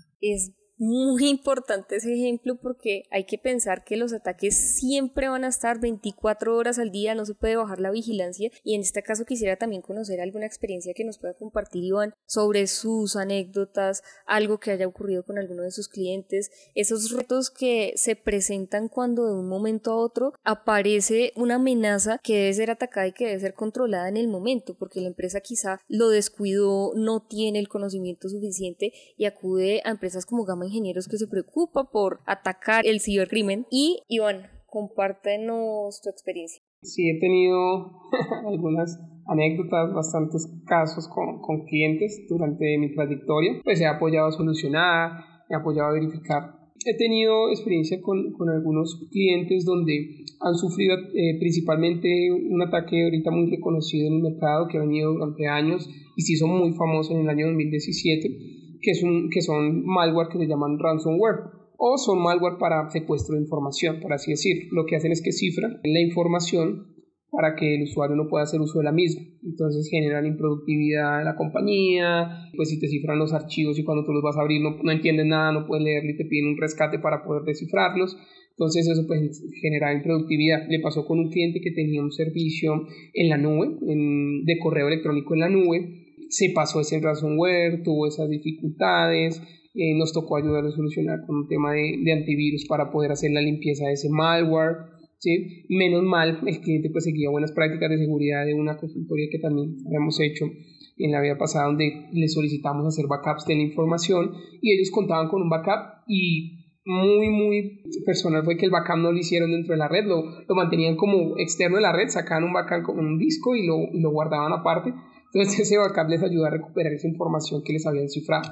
Muy importante ese ejemplo porque hay que pensar que los ataques siempre van a estar 24 horas al día, no se puede bajar la vigilancia. Y en este caso quisiera también conocer alguna experiencia que nos pueda compartir Iván sobre sus anécdotas, algo que haya ocurrido con alguno de sus clientes, esos retos que se presentan cuando de un momento a otro aparece una amenaza que debe ser atacada y que debe ser controlada en el momento porque la empresa quizá lo descuidó, no tiene el conocimiento suficiente y acude a empresas como Gamma ingenieros que se preocupa por atacar el cibercrimen. Y Iván, compártenos tu experiencia. Sí, he tenido algunas anécdotas, bastantes casos con, con, clientes durante mi trayectoria. Pues he apoyado a solucionar, he apoyado a verificar. He tenido experiencia con, con algunos clientes donde han sufrido eh, principalmente un ataque ahorita muy reconocido en el mercado que ha venido durante años y se hizo muy famoso en el año 2017 que, que son malware que se llaman ransomware o son malware para secuestro de información, por así decir. Lo que hacen es que cifran la información para que el usuario no pueda hacer uso de la misma. Entonces generan improductividad en la compañía, pues si te cifran los archivos y cuando tú los vas a abrir no, no entiendes nada, no puedes leerlo y te piden un rescate para poder descifrarlos. Entonces eso pues genera improductividad. Le pasó con un cliente que tenía un servicio en la nube, de correo electrónico en la nube, se pasó ese ransomware, tuvo esas dificultades, eh, nos tocó ayudar a solucionar con un tema de, antivirus para poder hacer la limpieza de ese malware. ¿sí? Menos mal, el cliente pues seguía buenas prácticas de seguridad de una consultoría que también habíamos hecho en la vida pasada donde le solicitamos hacer backups de la información y ellos contaban con un backup y muy muy personal fue que el backup no lo hicieron dentro de la red, lo, lo mantenían como externo de la red, sacaban un backup con un disco y lo, y lo guardaban aparte entonces ese backup les ayuda a recuperar esa información que les habían cifrado.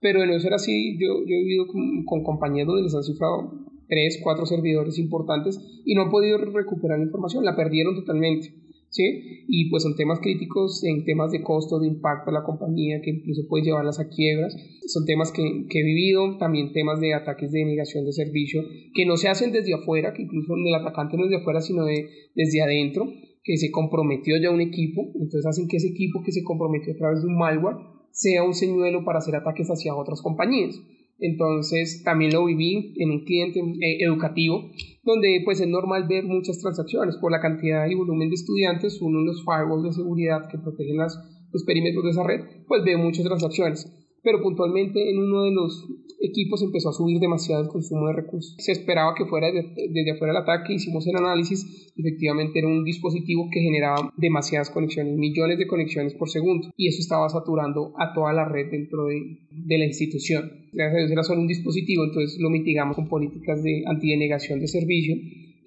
Pero de no ser así, yo, yo he vivido con, compañías donde les han cifrado tres, cuatro servidores importantes y no han podido recuperar la información, la perdieron totalmente. ¿sí? Y pues son temas críticos en temas de costo, de impacto a la compañía, que incluso puede llevarlas a quiebras. Son temas que, que, he vivido, también temas de ataques de negación de servicio, que no se hacen desde afuera, que incluso el atacante no es de afuera, sino de, desde adentro que se comprometió ya un equipo, entonces hacen que ese equipo que se comprometió a través de un malware sea un señuelo para hacer ataques hacia otras compañías. Entonces también lo viví en un cliente eh, educativo donde pues es normal ver muchas transacciones por la cantidad y volumen de estudiantes, uno de los firewalls de seguridad que protegen las, los perímetros de esa red, pues ve muchas transacciones pero puntualmente en uno de los equipos empezó a subir demasiado el consumo de recursos. Se esperaba que fuera desde, afuera el ataque, hicimos el análisis, efectivamente era un dispositivo que generaba demasiadas conexiones, millones de conexiones por segundo, y eso estaba saturando a toda la red dentro de, de la institución. Gracias a Dios era solo un dispositivo, entonces lo mitigamos con políticas de antidenegación de servicio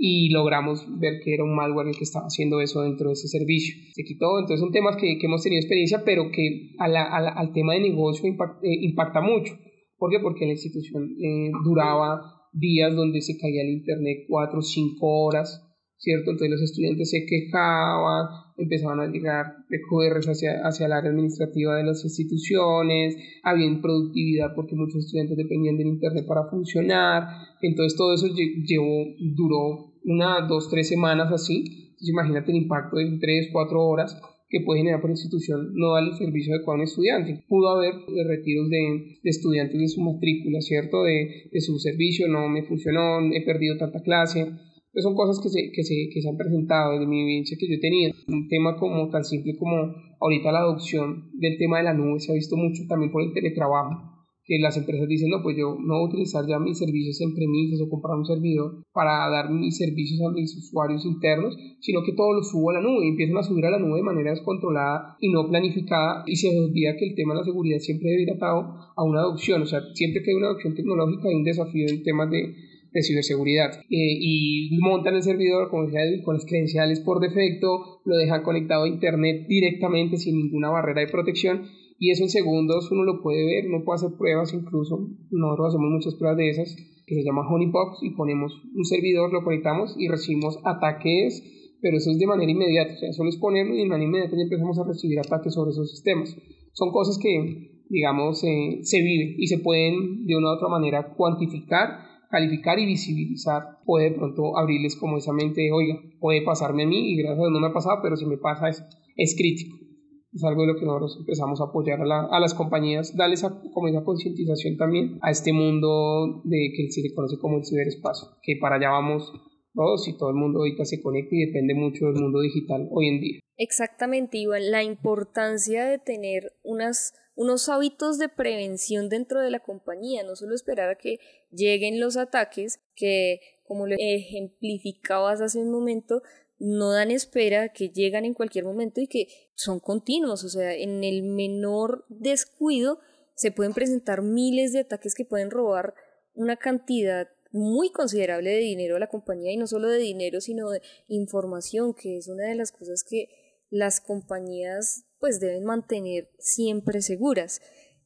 y logramos ver que era un malware el que estaba haciendo eso dentro de ese servicio. Se quitó, entonces son temas que, que hemos tenido experiencia, pero que a al tema de negocio eh, impacta mucho. ¿Por qué? Porque la institución eh, duraba días donde se caía el internet 4 o 5 horas, ¿cierto? Entonces los estudiantes se quejaban, empezaban a llegar PQRs hacia, hacia el área administrativa de las instituciones, había improductividad porque muchos estudiantes dependían del Internet para funcionar, entonces todo eso llevó, duró una, dos, tres semanas así, entonces imagínate el impacto de tres, cuatro horas que puede generar por institución no darle el servicio adecuado a un estudiante. Pudo haber retiros de, estudiantes de su matrícula, ¿cierto? De, de, su servicio, no me funcionó, he perdido tanta clase. Son cosas que se, que, se, que se han presentado desde mi vivencia que yo tenido. Un tema como tan simple como ahorita la adopción del tema de la nube se ha visto mucho también por el teletrabajo que las empresas dicen, no, pues yo no voy a utilizar ya mis servicios en premisas o comprar un servidor para dar mis servicios a mis usuarios internos, sino que todo lo subo a la nube empiezan a subir a la nube de manera descontrolada y no planificada y se olvida que el tema de la seguridad siempre debe ir atado a una adopción, o sea, siempre que hay una adopción tecnológica hay un desafío en temas de, de ciberseguridad eh, y montan el servidor como decía con las credenciales por defecto, lo dejan conectado a internet directamente sin ninguna barrera de protección y eso en segundos uno lo puede ver, uno puede hacer pruebas incluso, nosotros hacemos muchas pruebas de esas que se llama Honeybox y ponemos un servidor, lo conectamos y recibimos ataques, pero eso es de manera inmediata, o sea, solo es ponerlo y de manera inmediata ya empezamos a recibir ataques sobre esos sistemas. Son cosas que, digamos, se viven y se pueden de una u otra manera cuantificar, calificar y visibilizar. Puede de pronto abrirles como esa mente, oiga, puede pasarme a mí y gracias a Dios no me ha pasado, pero si me pasa es, es crítico es algo de lo que nosotros empezamos a apoyar a, a las compañías, darles como esa concientización también a este mundo de que se le conoce como el ciberespacio, que para allá vamos todos y todo el mundo ahorita se conecta y depende mucho del mundo digital hoy en día. Exactamente, Iván, la importancia de tener unos hábitos de prevención dentro de la compañía, no solo esperar a que lleguen los ataques, que como lo ejemplificabas hace un momento, no dan espera, que llegan en cualquier momento y que son continuos, o sea, en el menor descuido se pueden presentar miles de ataques que pueden robar una cantidad muy considerable de dinero a la compañía y no solo de dinero, sino de información, que es una de las cosas que las compañías pues deben mantener siempre seguras.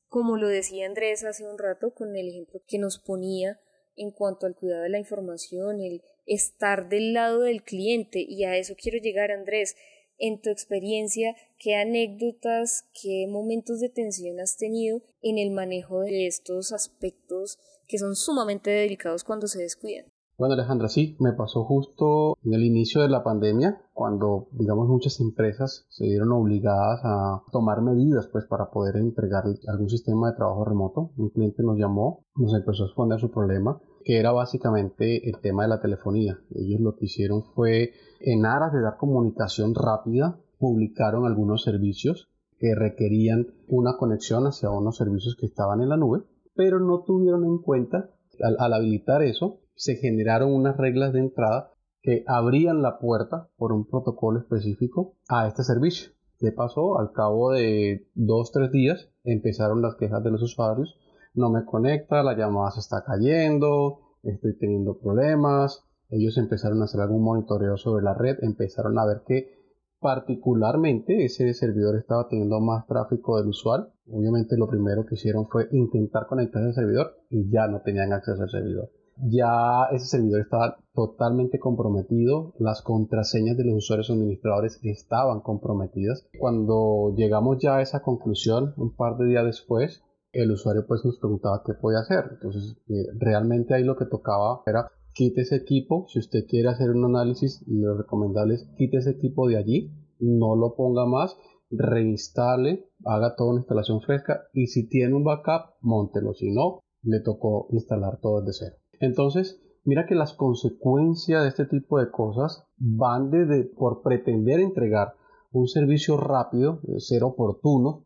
Como lo decía Andrés hace un rato con el ejemplo que nos ponía en cuanto al cuidado de la información, el estar del lado del cliente y a eso quiero llegar Andrés. En tu experiencia, ¿qué anécdotas, qué momentos de tensión has tenido en el manejo de estos aspectos que son sumamente delicados cuando se descuidan? Bueno, Alejandra, sí, me pasó justo en el inicio de la pandemia, cuando, digamos, muchas empresas se vieron obligadas a tomar medidas, pues, para poder entregar algún sistema de trabajo remoto. Un cliente nos llamó, nos empezó a exponer su problema, que era básicamente el tema de la telefonía. Ellos lo que hicieron fue, en aras de dar comunicación rápida, publicaron algunos servicios que requerían una conexión hacia unos servicios que estaban en la nube, pero no tuvieron en cuenta, al, habilitar eso, se generaron unas reglas de entrada que abrían la puerta por un protocolo específico a este servicio. ¿Qué pasó? Al cabo de dos, tres días empezaron las quejas de los usuarios. No me conecta, la llamada se está cayendo, estoy teniendo problemas. Ellos empezaron a hacer algún monitoreo sobre la red, empezaron a ver que particularmente ese servidor estaba teniendo más tráfico del usuario. Obviamente lo primero que hicieron fue intentar conectarse al servidor y ya no tenían acceso al servidor ya ese servidor estaba totalmente comprometido, las contraseñas de los usuarios administradores estaban comprometidas. Cuando llegamos ya a esa conclusión, un par de días después, el usuario pues nos preguntaba qué podía hacer. Entonces, eh, realmente ahí lo que tocaba era quite ese equipo, si usted quiere hacer un análisis, lo recomendable es quite ese equipo de allí, no lo ponga más, reinstale, haga toda una instalación fresca y si tiene un backup, montelo, si no, le tocó instalar todo desde cero. Entonces, mira que las consecuencias de este tipo de cosas van desde por pretender entregar un servicio rápido, eh, ser oportuno,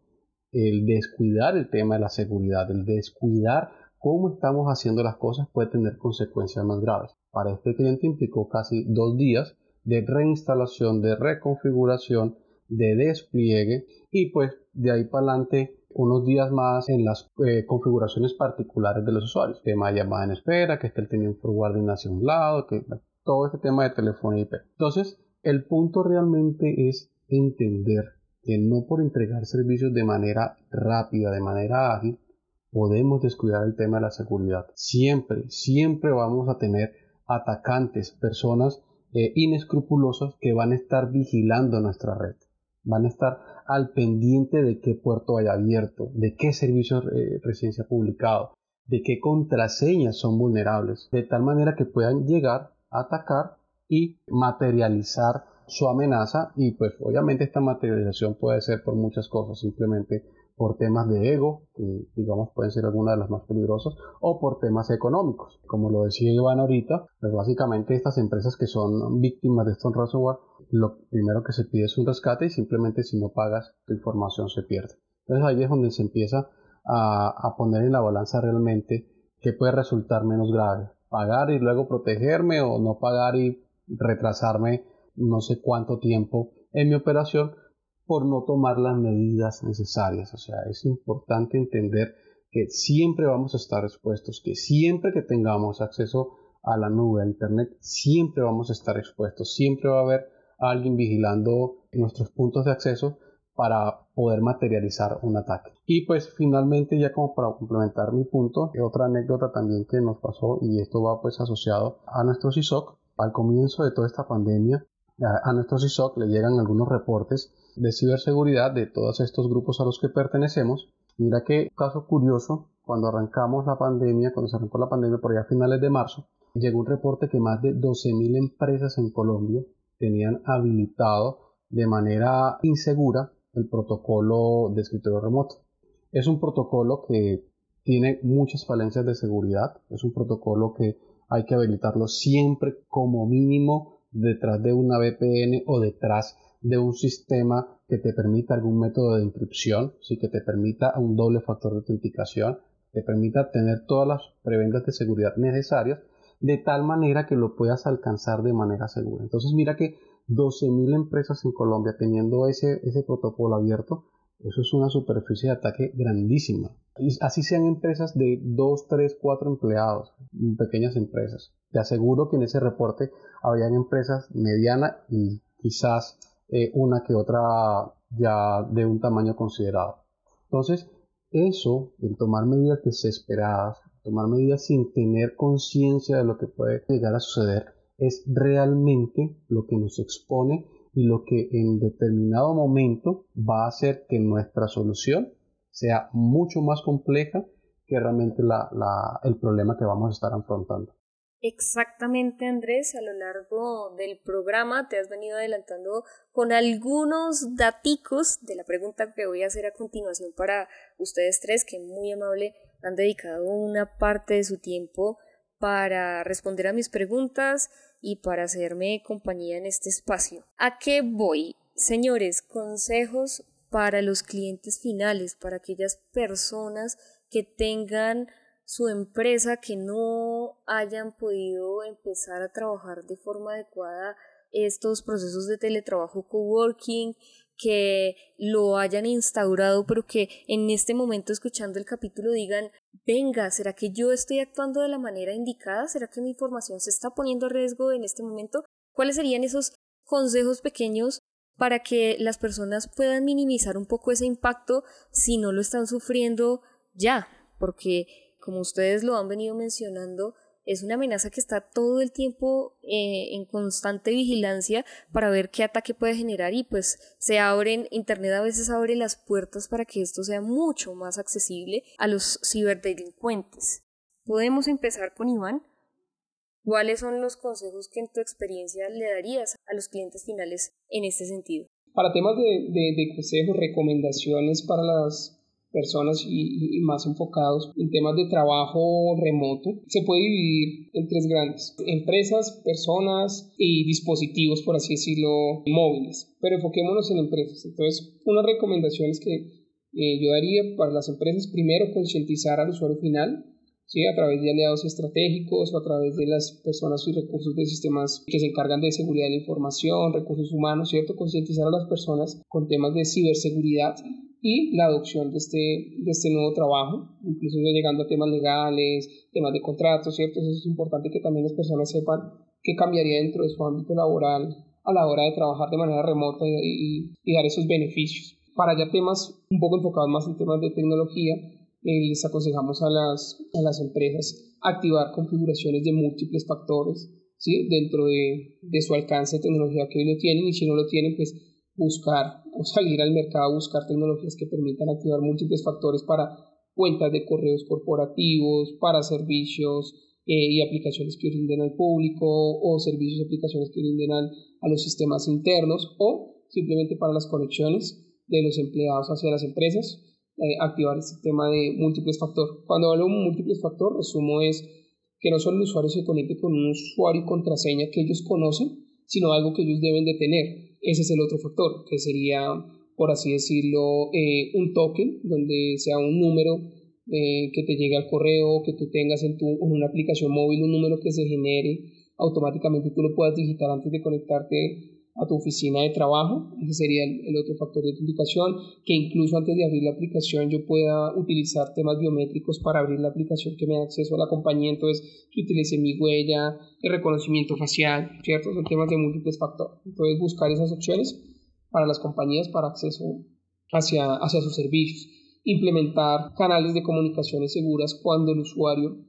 el descuidar el tema de la seguridad, el descuidar cómo estamos haciendo las cosas puede tener consecuencias más graves. Para este cliente implicó casi dos días de reinstalación, de reconfiguración, de despliegue y pues de ahí para adelante unos días más en las eh, configuraciones particulares de los usuarios. Tema llamada en espera, que es que él tenía un forwarding hacia un lado, que todo este tema de teléfono IP. Entonces, el punto realmente es entender que no por entregar servicios de manera rápida, de manera ágil, podemos descuidar el tema de la seguridad. Siempre, siempre vamos a tener atacantes, personas eh, inescrupulosos que van a estar vigilando nuestra red. Van a estar al pendiente de qué puerto hay abierto, de qué servicio eh, residencia publicado, de qué contraseñas son vulnerables, de tal manera que puedan llegar a atacar y materializar su amenaza y pues obviamente esta materialización puede ser por muchas cosas, simplemente por temas de ego, que digamos pueden ser algunas de las más peligrosas, o por temas económicos. Como lo decía Iván ahorita, pues básicamente estas empresas que son víctimas de estos ransomware, lo primero que se pide es un rescate y simplemente si no pagas, tu información se pierde. Entonces ahí es donde se empieza a, a poner en la balanza realmente qué puede resultar menos grave. Pagar y luego protegerme o no pagar y retrasarme no sé cuánto tiempo en mi operación por no tomar las medidas necesarias. O sea, es importante entender que siempre vamos a estar expuestos, que siempre que tengamos acceso a la nube, a Internet, siempre vamos a estar expuestos, siempre va a haber alguien vigilando nuestros puntos de acceso para poder materializar un ataque. Y pues finalmente ya como para complementar mi punto, otra anécdota también que nos pasó y esto va pues asociado a nuestro CISOC. Al comienzo de toda esta pandemia, a, nuestro CISOC le llegan algunos reportes de ciberseguridad de todos estos grupos a los que pertenecemos. Mira qué caso curioso, cuando arrancamos la pandemia, cuando se arrancó la pandemia por allá finales de marzo, llegó un reporte que más de 12.000 empresas en Colombia tenían habilitado de manera insegura el protocolo de escritorio remoto. Es un protocolo que tiene muchas falencias de seguridad, es un protocolo que hay que habilitarlo siempre como mínimo detrás de una VPN o detrás de un sistema que te permita algún método de inscripción, sí que te permita un doble factor de autenticación, te permita tener todas las preventas de seguridad necesarias, de tal manera que lo puedas alcanzar de manera segura. Entonces mira que 12.000 empresas en Colombia teniendo ese, ese protocolo abierto, eso es una superficie de ataque grandísima. Y así sean empresas de 2, 3, 4 empleados, pequeñas empresas. Te aseguro que en ese reporte habían empresas medianas y quizás eh, una que otra ya de un tamaño considerado. Entonces, eso, el tomar medidas desesperadas, tomar medidas sin tener conciencia de lo que puede llegar a suceder, es realmente lo que nos expone y lo que en determinado momento va a hacer que nuestra solución sea mucho más compleja que realmente el problema que vamos a estar afrontando. Exactamente, Andrés, a lo largo del programa te has venido adelantando con algunos daticos de la pregunta que voy a hacer a continuación para ustedes tres, que muy amable han dedicado una parte de su tiempo para responder a mis preguntas y para hacerme compañía en este espacio. ¿A qué voy? Señores, consejos para los clientes finales, para aquellas personas que tengan su empresa que no hayan podido empezar a trabajar de forma adecuada estos procesos de teletrabajo coworking, que lo hayan instaurado, pero que en este momento escuchando el capítulo digan, venga, ¿será que yo estoy actuando de la manera indicada? ¿Será que mi información se está poniendo a riesgo en este momento? ¿Cuáles serían esos consejos pequeños para que las personas puedan minimizar un poco ese impacto si no lo están sufriendo ya? Porque como ustedes lo han venido mencionando, es una amenaza que está todo el tiempo eh, en constante vigilancia para ver qué ataque puede generar y pues se abren, Internet a veces abre las puertas para que esto sea mucho más accesible a los ciberdelincuentes. Podemos empezar con Iván. ¿Cuáles son los consejos que en tu experiencia le darías a los clientes finales en este sentido? Para temas de, de consejos, recomendaciones para las personas y, más enfocados en temas de trabajo remoto, se puede dividir en tres grandes, empresas, personas y dispositivos, por así decirlo, móviles. Pero enfoquémonos en empresas. Entonces, unas recomendaciones que eh, yo daría para las empresas, primero, concientizar al usuario final, ¿sí? a través de aliados estratégicos o a través de las personas y recursos de sistemas que se encargan de seguridad de la información, recursos humanos, ¿cierto? Concientizar a las personas con temas de ciberseguridad y la adopción de este, de este nuevo trabajo, incluso ya llegando a temas legales, temas de contratos, ¿cierto? Eso es importante que también las personas sepan qué cambiaría dentro de su ámbito laboral a la hora de trabajar de manera remota y, y, dar esos beneficios. Para ya temas un poco enfocados más en temas de tecnología, eh, les aconsejamos a las, a las empresas activar configuraciones de múltiples factores, ¿sí? dentro de, de su alcance de tecnología que hoy lo tienen y si no lo tienen, pues buscar o salir al mercado a buscar tecnologías que permitan activar múltiples factores para cuentas de correos corporativos, para servicios eh, y aplicaciones que rinden al público o servicios y aplicaciones que rinden a los sistemas internos o simplemente para las conexiones de los empleados hacia las empresas, eh, activar el sistema de múltiples factores. Cuando hablo de múltiples factores, resumo es que no solo el usuario se conecte con un usuario y contraseña que ellos conocen, sino algo que ellos deben de tener. Ese es el otro factor, que sería, por así decirlo, eh, un token, donde sea un número eh, que te llegue al correo, que tú tengas en, tu, en una aplicación móvil un número que se genere automáticamente, tú lo puedas digitar antes de conectarte a tu oficina de trabajo, ese sería el, otro factor de autenticación, que incluso antes de abrir la aplicación yo pueda utilizar temas biométricos para abrir la aplicación que me da acceso a la compañía, entonces que utilice mi huella, el reconocimiento facial, ¿cierto? Son temas de múltiples factores. Entonces buscar esas opciones para las compañías para acceso hacia, hacia sus servicios. Implementar canales de comunicaciones seguras cuando el usuario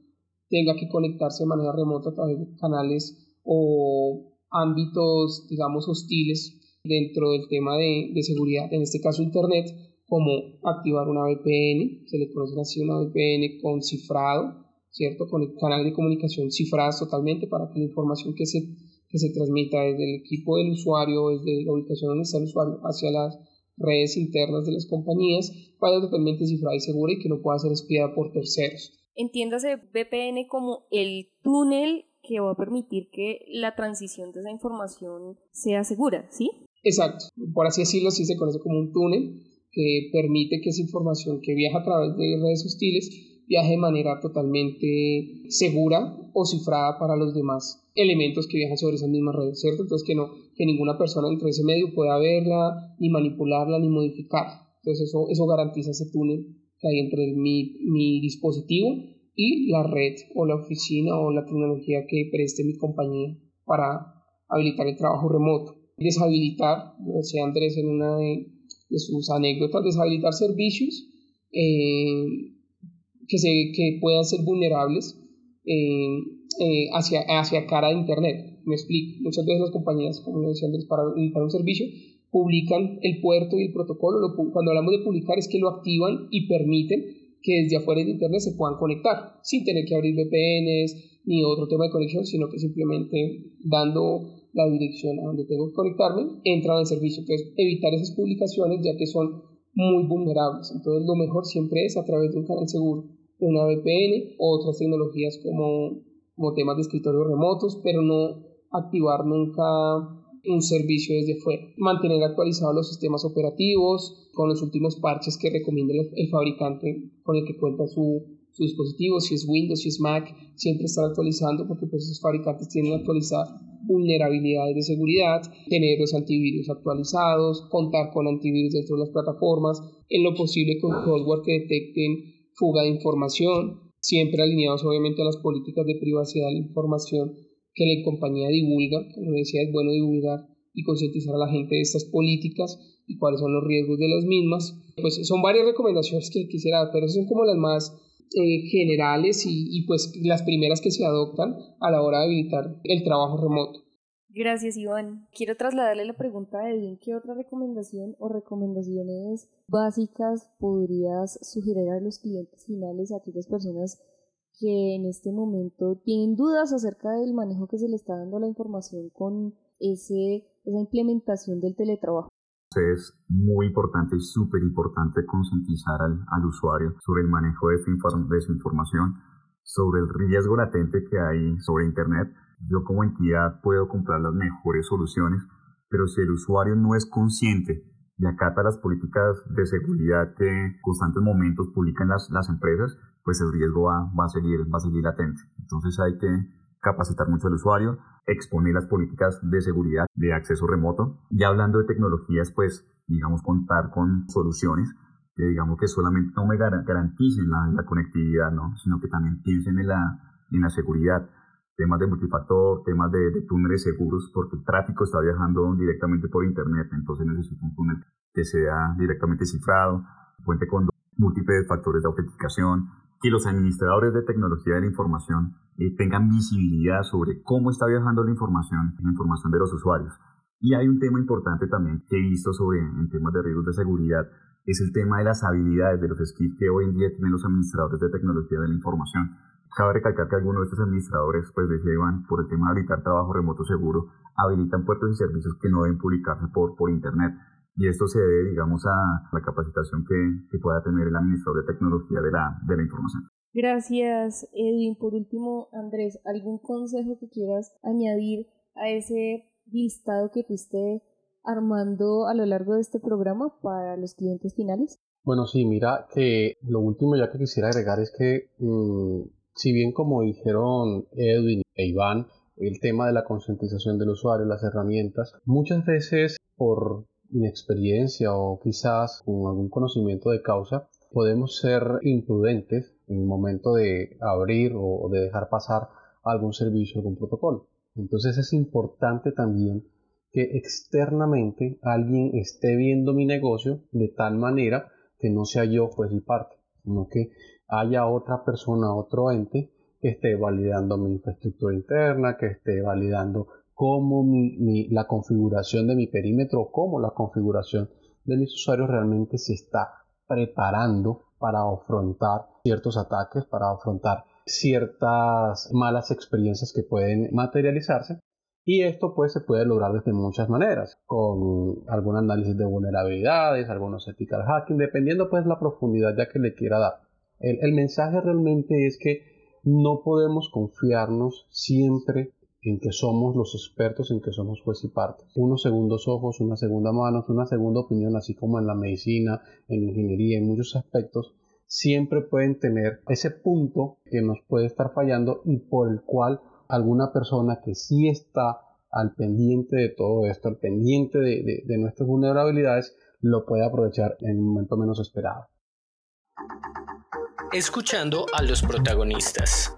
tenga que conectarse de manera remota a través de canales o ámbitos, digamos, hostiles dentro del tema de, de, seguridad, en este caso Internet, como activar una VPN, se le conoce así una VPN con cifrado, ¿cierto? Con el canal de comunicación cifradas totalmente para que la información que se, que se transmita desde el equipo del usuario, desde la ubicación donde está el usuario, hacia las redes internas de las compañías, vaya totalmente cifrada y segura y que no pueda ser espiada por terceros. Entiéndase VPN como el túnel que va a permitir que la transición de esa información sea segura, ¿sí? Exacto, por así decirlo, así se conoce como un túnel que permite que esa información que viaja a través de redes hostiles viaje de manera totalmente segura o cifrada para los demás elementos que viajan sobre esas mismas redes, ¿cierto? Entonces que no, que ninguna persona dentro de ese medio pueda verla, ni manipularla, ni modificarla. Entonces eso, eso garantiza ese túnel que hay entre mi, mi dispositivo y la red o la oficina o la tecnología que preste mi compañía para habilitar el trabajo remoto. Deshabilitar, como decía Andrés en una de, sus anécdotas, deshabilitar servicios eh, que, se, que puedan ser vulnerables eh, eh, hacia, hacia cara de Internet. Me explico. Muchas veces las compañías, como decía Andrés, para habilitar un servicio, publican el puerto y el protocolo. cuando hablamos de publicar es que lo activan y permiten que desde afuera de Internet se puedan conectar sin tener que abrir VPNs ni otro tema de conexión, sino que simplemente dando la dirección a donde tengo que conectarme, entran al servicio. Entonces, evitar esas publicaciones ya que son muy vulnerables. Entonces, lo mejor siempre es a través de un canal seguro, una VPN o otras tecnologías como, como temas de escritorio remotos, pero no activar nunca un servicio desde fuera. Mantener actualizados los sistemas operativos con los últimos parches que recomienda el, fabricante con el que cuenta su, su, dispositivo, si es Windows, si es Mac, siempre estar actualizando porque pues esos fabricantes tienen que actualizar vulnerabilidades de seguridad, tener los antivirus actualizados, contar con antivirus dentro de las plataformas, en lo posible con software que detecten fuga de información, siempre alineados obviamente a las políticas de privacidad de la información que la compañía divulga, como decía, es bueno divulgar y concientizar a la gente de estas políticas y cuáles son los riesgos de las mismas. Pues son varias recomendaciones que quisiera dar, pero son como las más eh, generales y, y, pues las primeras que se adoptan a la hora de habilitar el trabajo remoto. Gracias, Iván. Quiero trasladarle la pregunta de bien, ¿qué otra recomendación o recomendaciones básicas podrías sugerir a los clientes finales, a aquellas personas que en este momento tienen dudas acerca del manejo que se le está dando a la información con ese, esa implementación del teletrabajo. Es muy importante y súper importante concientizar al, al, usuario sobre el manejo de su, de su información, sobre el riesgo latente que hay sobre Internet. Yo como entidad puedo comprar las mejores soluciones, pero si el usuario no es consciente y acata las políticas de seguridad que constantes momentos publican las, las empresas, pues el riesgo va, va, a seguir, va a seguir latente. Entonces hay que capacitar mucho al usuario, exponer las políticas de seguridad de acceso remoto. Ya hablando de tecnologías, pues digamos contar con soluciones que digamos que solamente no me garanticen la, la conectividad, ¿no? sino que también piensen en la, en la seguridad temas de multifactor, temas de, de, túneles seguros, porque el tráfico está viajando directamente por Internet, entonces necesito un túnel que sea directamente cifrado, cuente con múltiples factores de autenticación, que los administradores de tecnología de la información eh, tengan visibilidad sobre cómo está viajando la información, la información de los usuarios. Y hay un tema importante también que he visto sobre en temas de riesgos de seguridad, es el tema de las habilidades, de los skills que hoy en día tienen los administradores de tecnología de la información. Cabe recalcar que algunos de estos administradores, pues decía Iván, por el tema de habilitar trabajo remoto seguro, habilitan puertos y servicios que no deben publicarse por, por Internet. Y esto se debe, digamos, a la capacitación que, que pueda tener el administrador de tecnología de la, de la información. Gracias, Edwin. Por último, Andrés, ¿algún consejo que quieras añadir a ese listado que fuiste armando a lo largo de este programa para los clientes finales? Bueno, sí, mira que lo último ya que quisiera agregar es que mm, si bien como dijeron Edwin e Iván, el tema de la concientización del usuario, las herramientas, muchas veces por inexperiencia o quizás con algún conocimiento de causa, podemos ser imprudentes en el momento de abrir o de dejar pasar algún servicio, algún protocolo. Entonces es importante también que externamente alguien esté viendo mi negocio de tal manera que no sea yo pues y parte, sino que haya otra persona, otro ente que esté validando mi infraestructura interna, que esté validando cómo la configuración de mi perímetro, cómo la configuración de mis usuarios realmente se está preparando para afrontar ciertos ataques, para afrontar ciertas malas experiencias que pueden materializarse. Y esto pues se puede lograr desde muchas maneras, con algún análisis de vulnerabilidades, algunos ethical hacking, dependiendo pues la profundidad ya que le quiera dar. El, mensaje realmente es que no podemos confiarnos siempre en que somos los expertos, en que somos juez y parte. Unos segundos ojos, una segunda mano, una segunda opinión, así como en la medicina, en ingeniería, en muchos aspectos, siempre pueden tener ese punto que nos puede estar fallando y por el cual alguna persona que sí está al pendiente de todo esto, al pendiente de, de nuestras vulnerabilidades, lo puede aprovechar en un momento menos esperado escuchando a los protagonistas.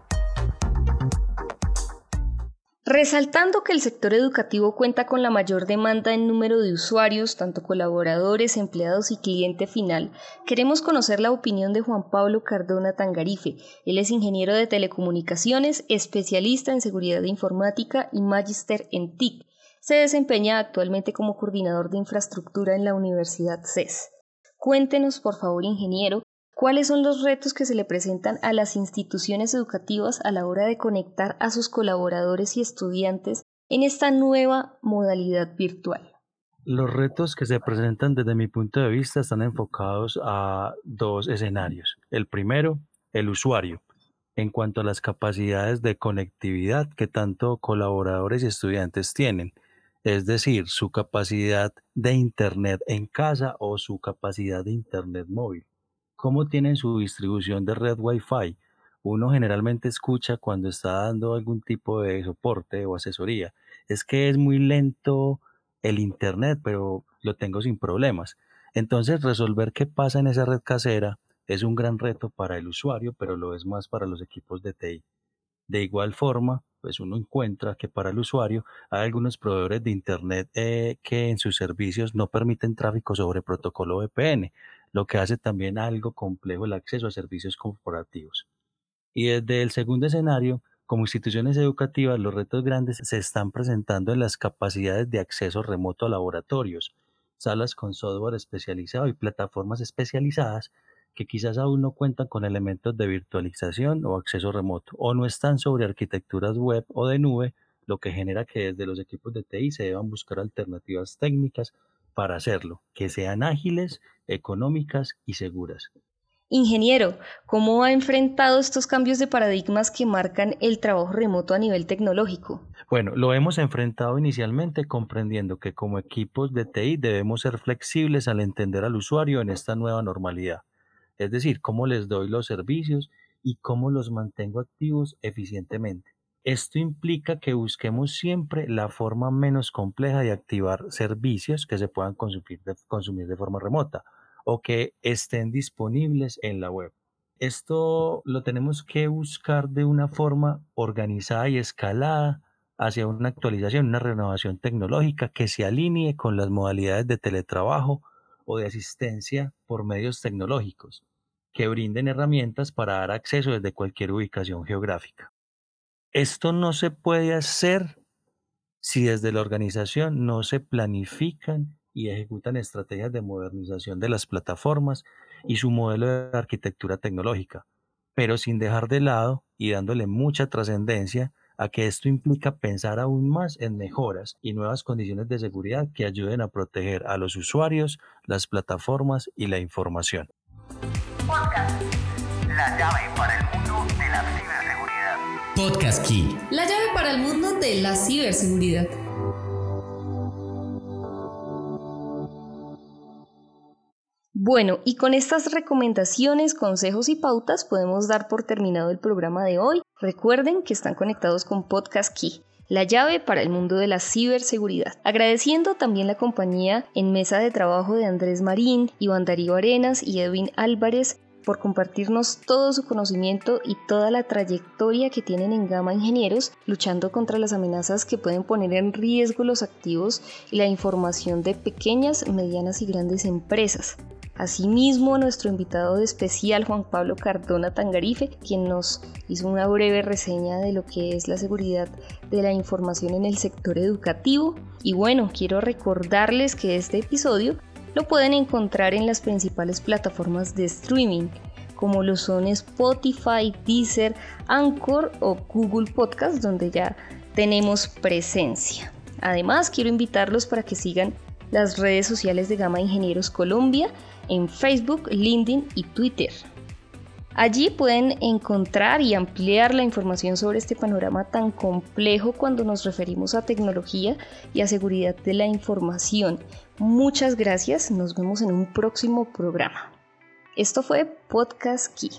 Resaltando que el sector educativo cuenta con la mayor demanda en número de usuarios, tanto colaboradores, empleados y cliente final, queremos conocer la opinión de Juan Pablo Cardona Tangarife. Él es ingeniero de telecomunicaciones, especialista en seguridad informática y magíster en TIC. Se desempeña actualmente como coordinador de infraestructura en la Universidad CES. Cuéntenos, por favor, ingeniero, ¿Cuáles son los retos que se le presentan a las instituciones educativas a la hora de conectar a sus colaboradores y estudiantes en esta nueva modalidad virtual? Los retos que se presentan desde mi punto de vista están enfocados a dos escenarios. El primero, el usuario, en cuanto a las capacidades de conectividad que tanto colaboradores y estudiantes tienen, es decir, su capacidad de Internet en casa o su capacidad de Internet móvil cómo tienen su distribución de red Wi-Fi. Uno generalmente escucha cuando está dando algún tipo de soporte o asesoría. Es que es muy lento el Internet, pero lo tengo sin problemas. Entonces, resolver qué pasa en esa red casera es un gran reto para el usuario, pero lo es más para los equipos de TI. De igual forma, pues uno encuentra que para el usuario hay algunos proveedores de Internet eh, que en sus servicios no permiten tráfico sobre protocolo VPN lo que hace también algo complejo el acceso a servicios corporativos. Y desde el segundo escenario, como instituciones educativas, los retos grandes se están presentando en las capacidades de acceso remoto a laboratorios, salas con software especializado y plataformas especializadas que quizás aún no cuentan con elementos de virtualización o acceso remoto, o no están sobre arquitecturas web o de nube, lo que genera que desde los equipos de TI se deban buscar alternativas técnicas para hacerlo, que sean ágiles, económicas y seguras. Ingeniero, ¿cómo ha enfrentado estos cambios de paradigmas que marcan el trabajo remoto a nivel tecnológico? Bueno, lo hemos enfrentado inicialmente comprendiendo que como equipos de TI debemos ser flexibles al entender al usuario en esta nueva normalidad, es decir, cómo les doy los servicios y cómo los mantengo activos eficientemente. Esto implica que busquemos siempre la forma menos compleja de activar servicios que se puedan consumir de, forma remota o que estén disponibles en la web. Esto lo tenemos que buscar de una forma organizada y escalada hacia una actualización, una renovación tecnológica que se alinee con las modalidades de teletrabajo o de asistencia por medios tecnológicos. que brinden herramientas para dar acceso desde cualquier ubicación geográfica. Esto no se puede hacer si desde la organización no se planifican y ejecutan estrategias de modernización de las plataformas y su modelo de arquitectura tecnológica, pero sin dejar de lado y dándole mucha trascendencia a que esto implica pensar aún más en mejoras y nuevas condiciones de seguridad que ayuden a proteger a los usuarios, las plataformas y la información. La llave para el mundo. Podcast Key. La llave para el mundo de la ciberseguridad. Bueno, y con estas recomendaciones, consejos y pautas podemos dar por terminado el programa de hoy. Recuerden que están conectados con Podcast Key la llave para el mundo de la ciberseguridad. Agradeciendo también la compañía en mesa de trabajo de Andrés Marín, Iván Darío Arenas y Edwin Álvarez por compartirnos todo su conocimiento y toda la trayectoria que tienen en Gama Ingenieros luchando contra las amenazas que pueden poner en riesgo los activos y la información de pequeñas, medianas y grandes empresas. Asimismo, nuestro invitado de especial, Juan Pablo Cardona Tangarife, quien nos hizo una breve reseña de lo que es la seguridad de la información en el sector educativo. Y bueno, quiero recordarles que este episodio lo pueden encontrar en las principales plataformas de streaming, como lo son Spotify, Deezer, Anchor o Google Podcast, donde ya tenemos presencia. Además, quiero invitarlos para que sigan las redes sociales de Gama Ingenieros Colombia en Facebook, LinkedIn y Twitter. Allí pueden encontrar y ampliar la información sobre este panorama tan complejo cuando nos referimos a tecnología y a seguridad de la información. Muchas gracias, nos vemos en un próximo programa. Esto fue Podcast Key.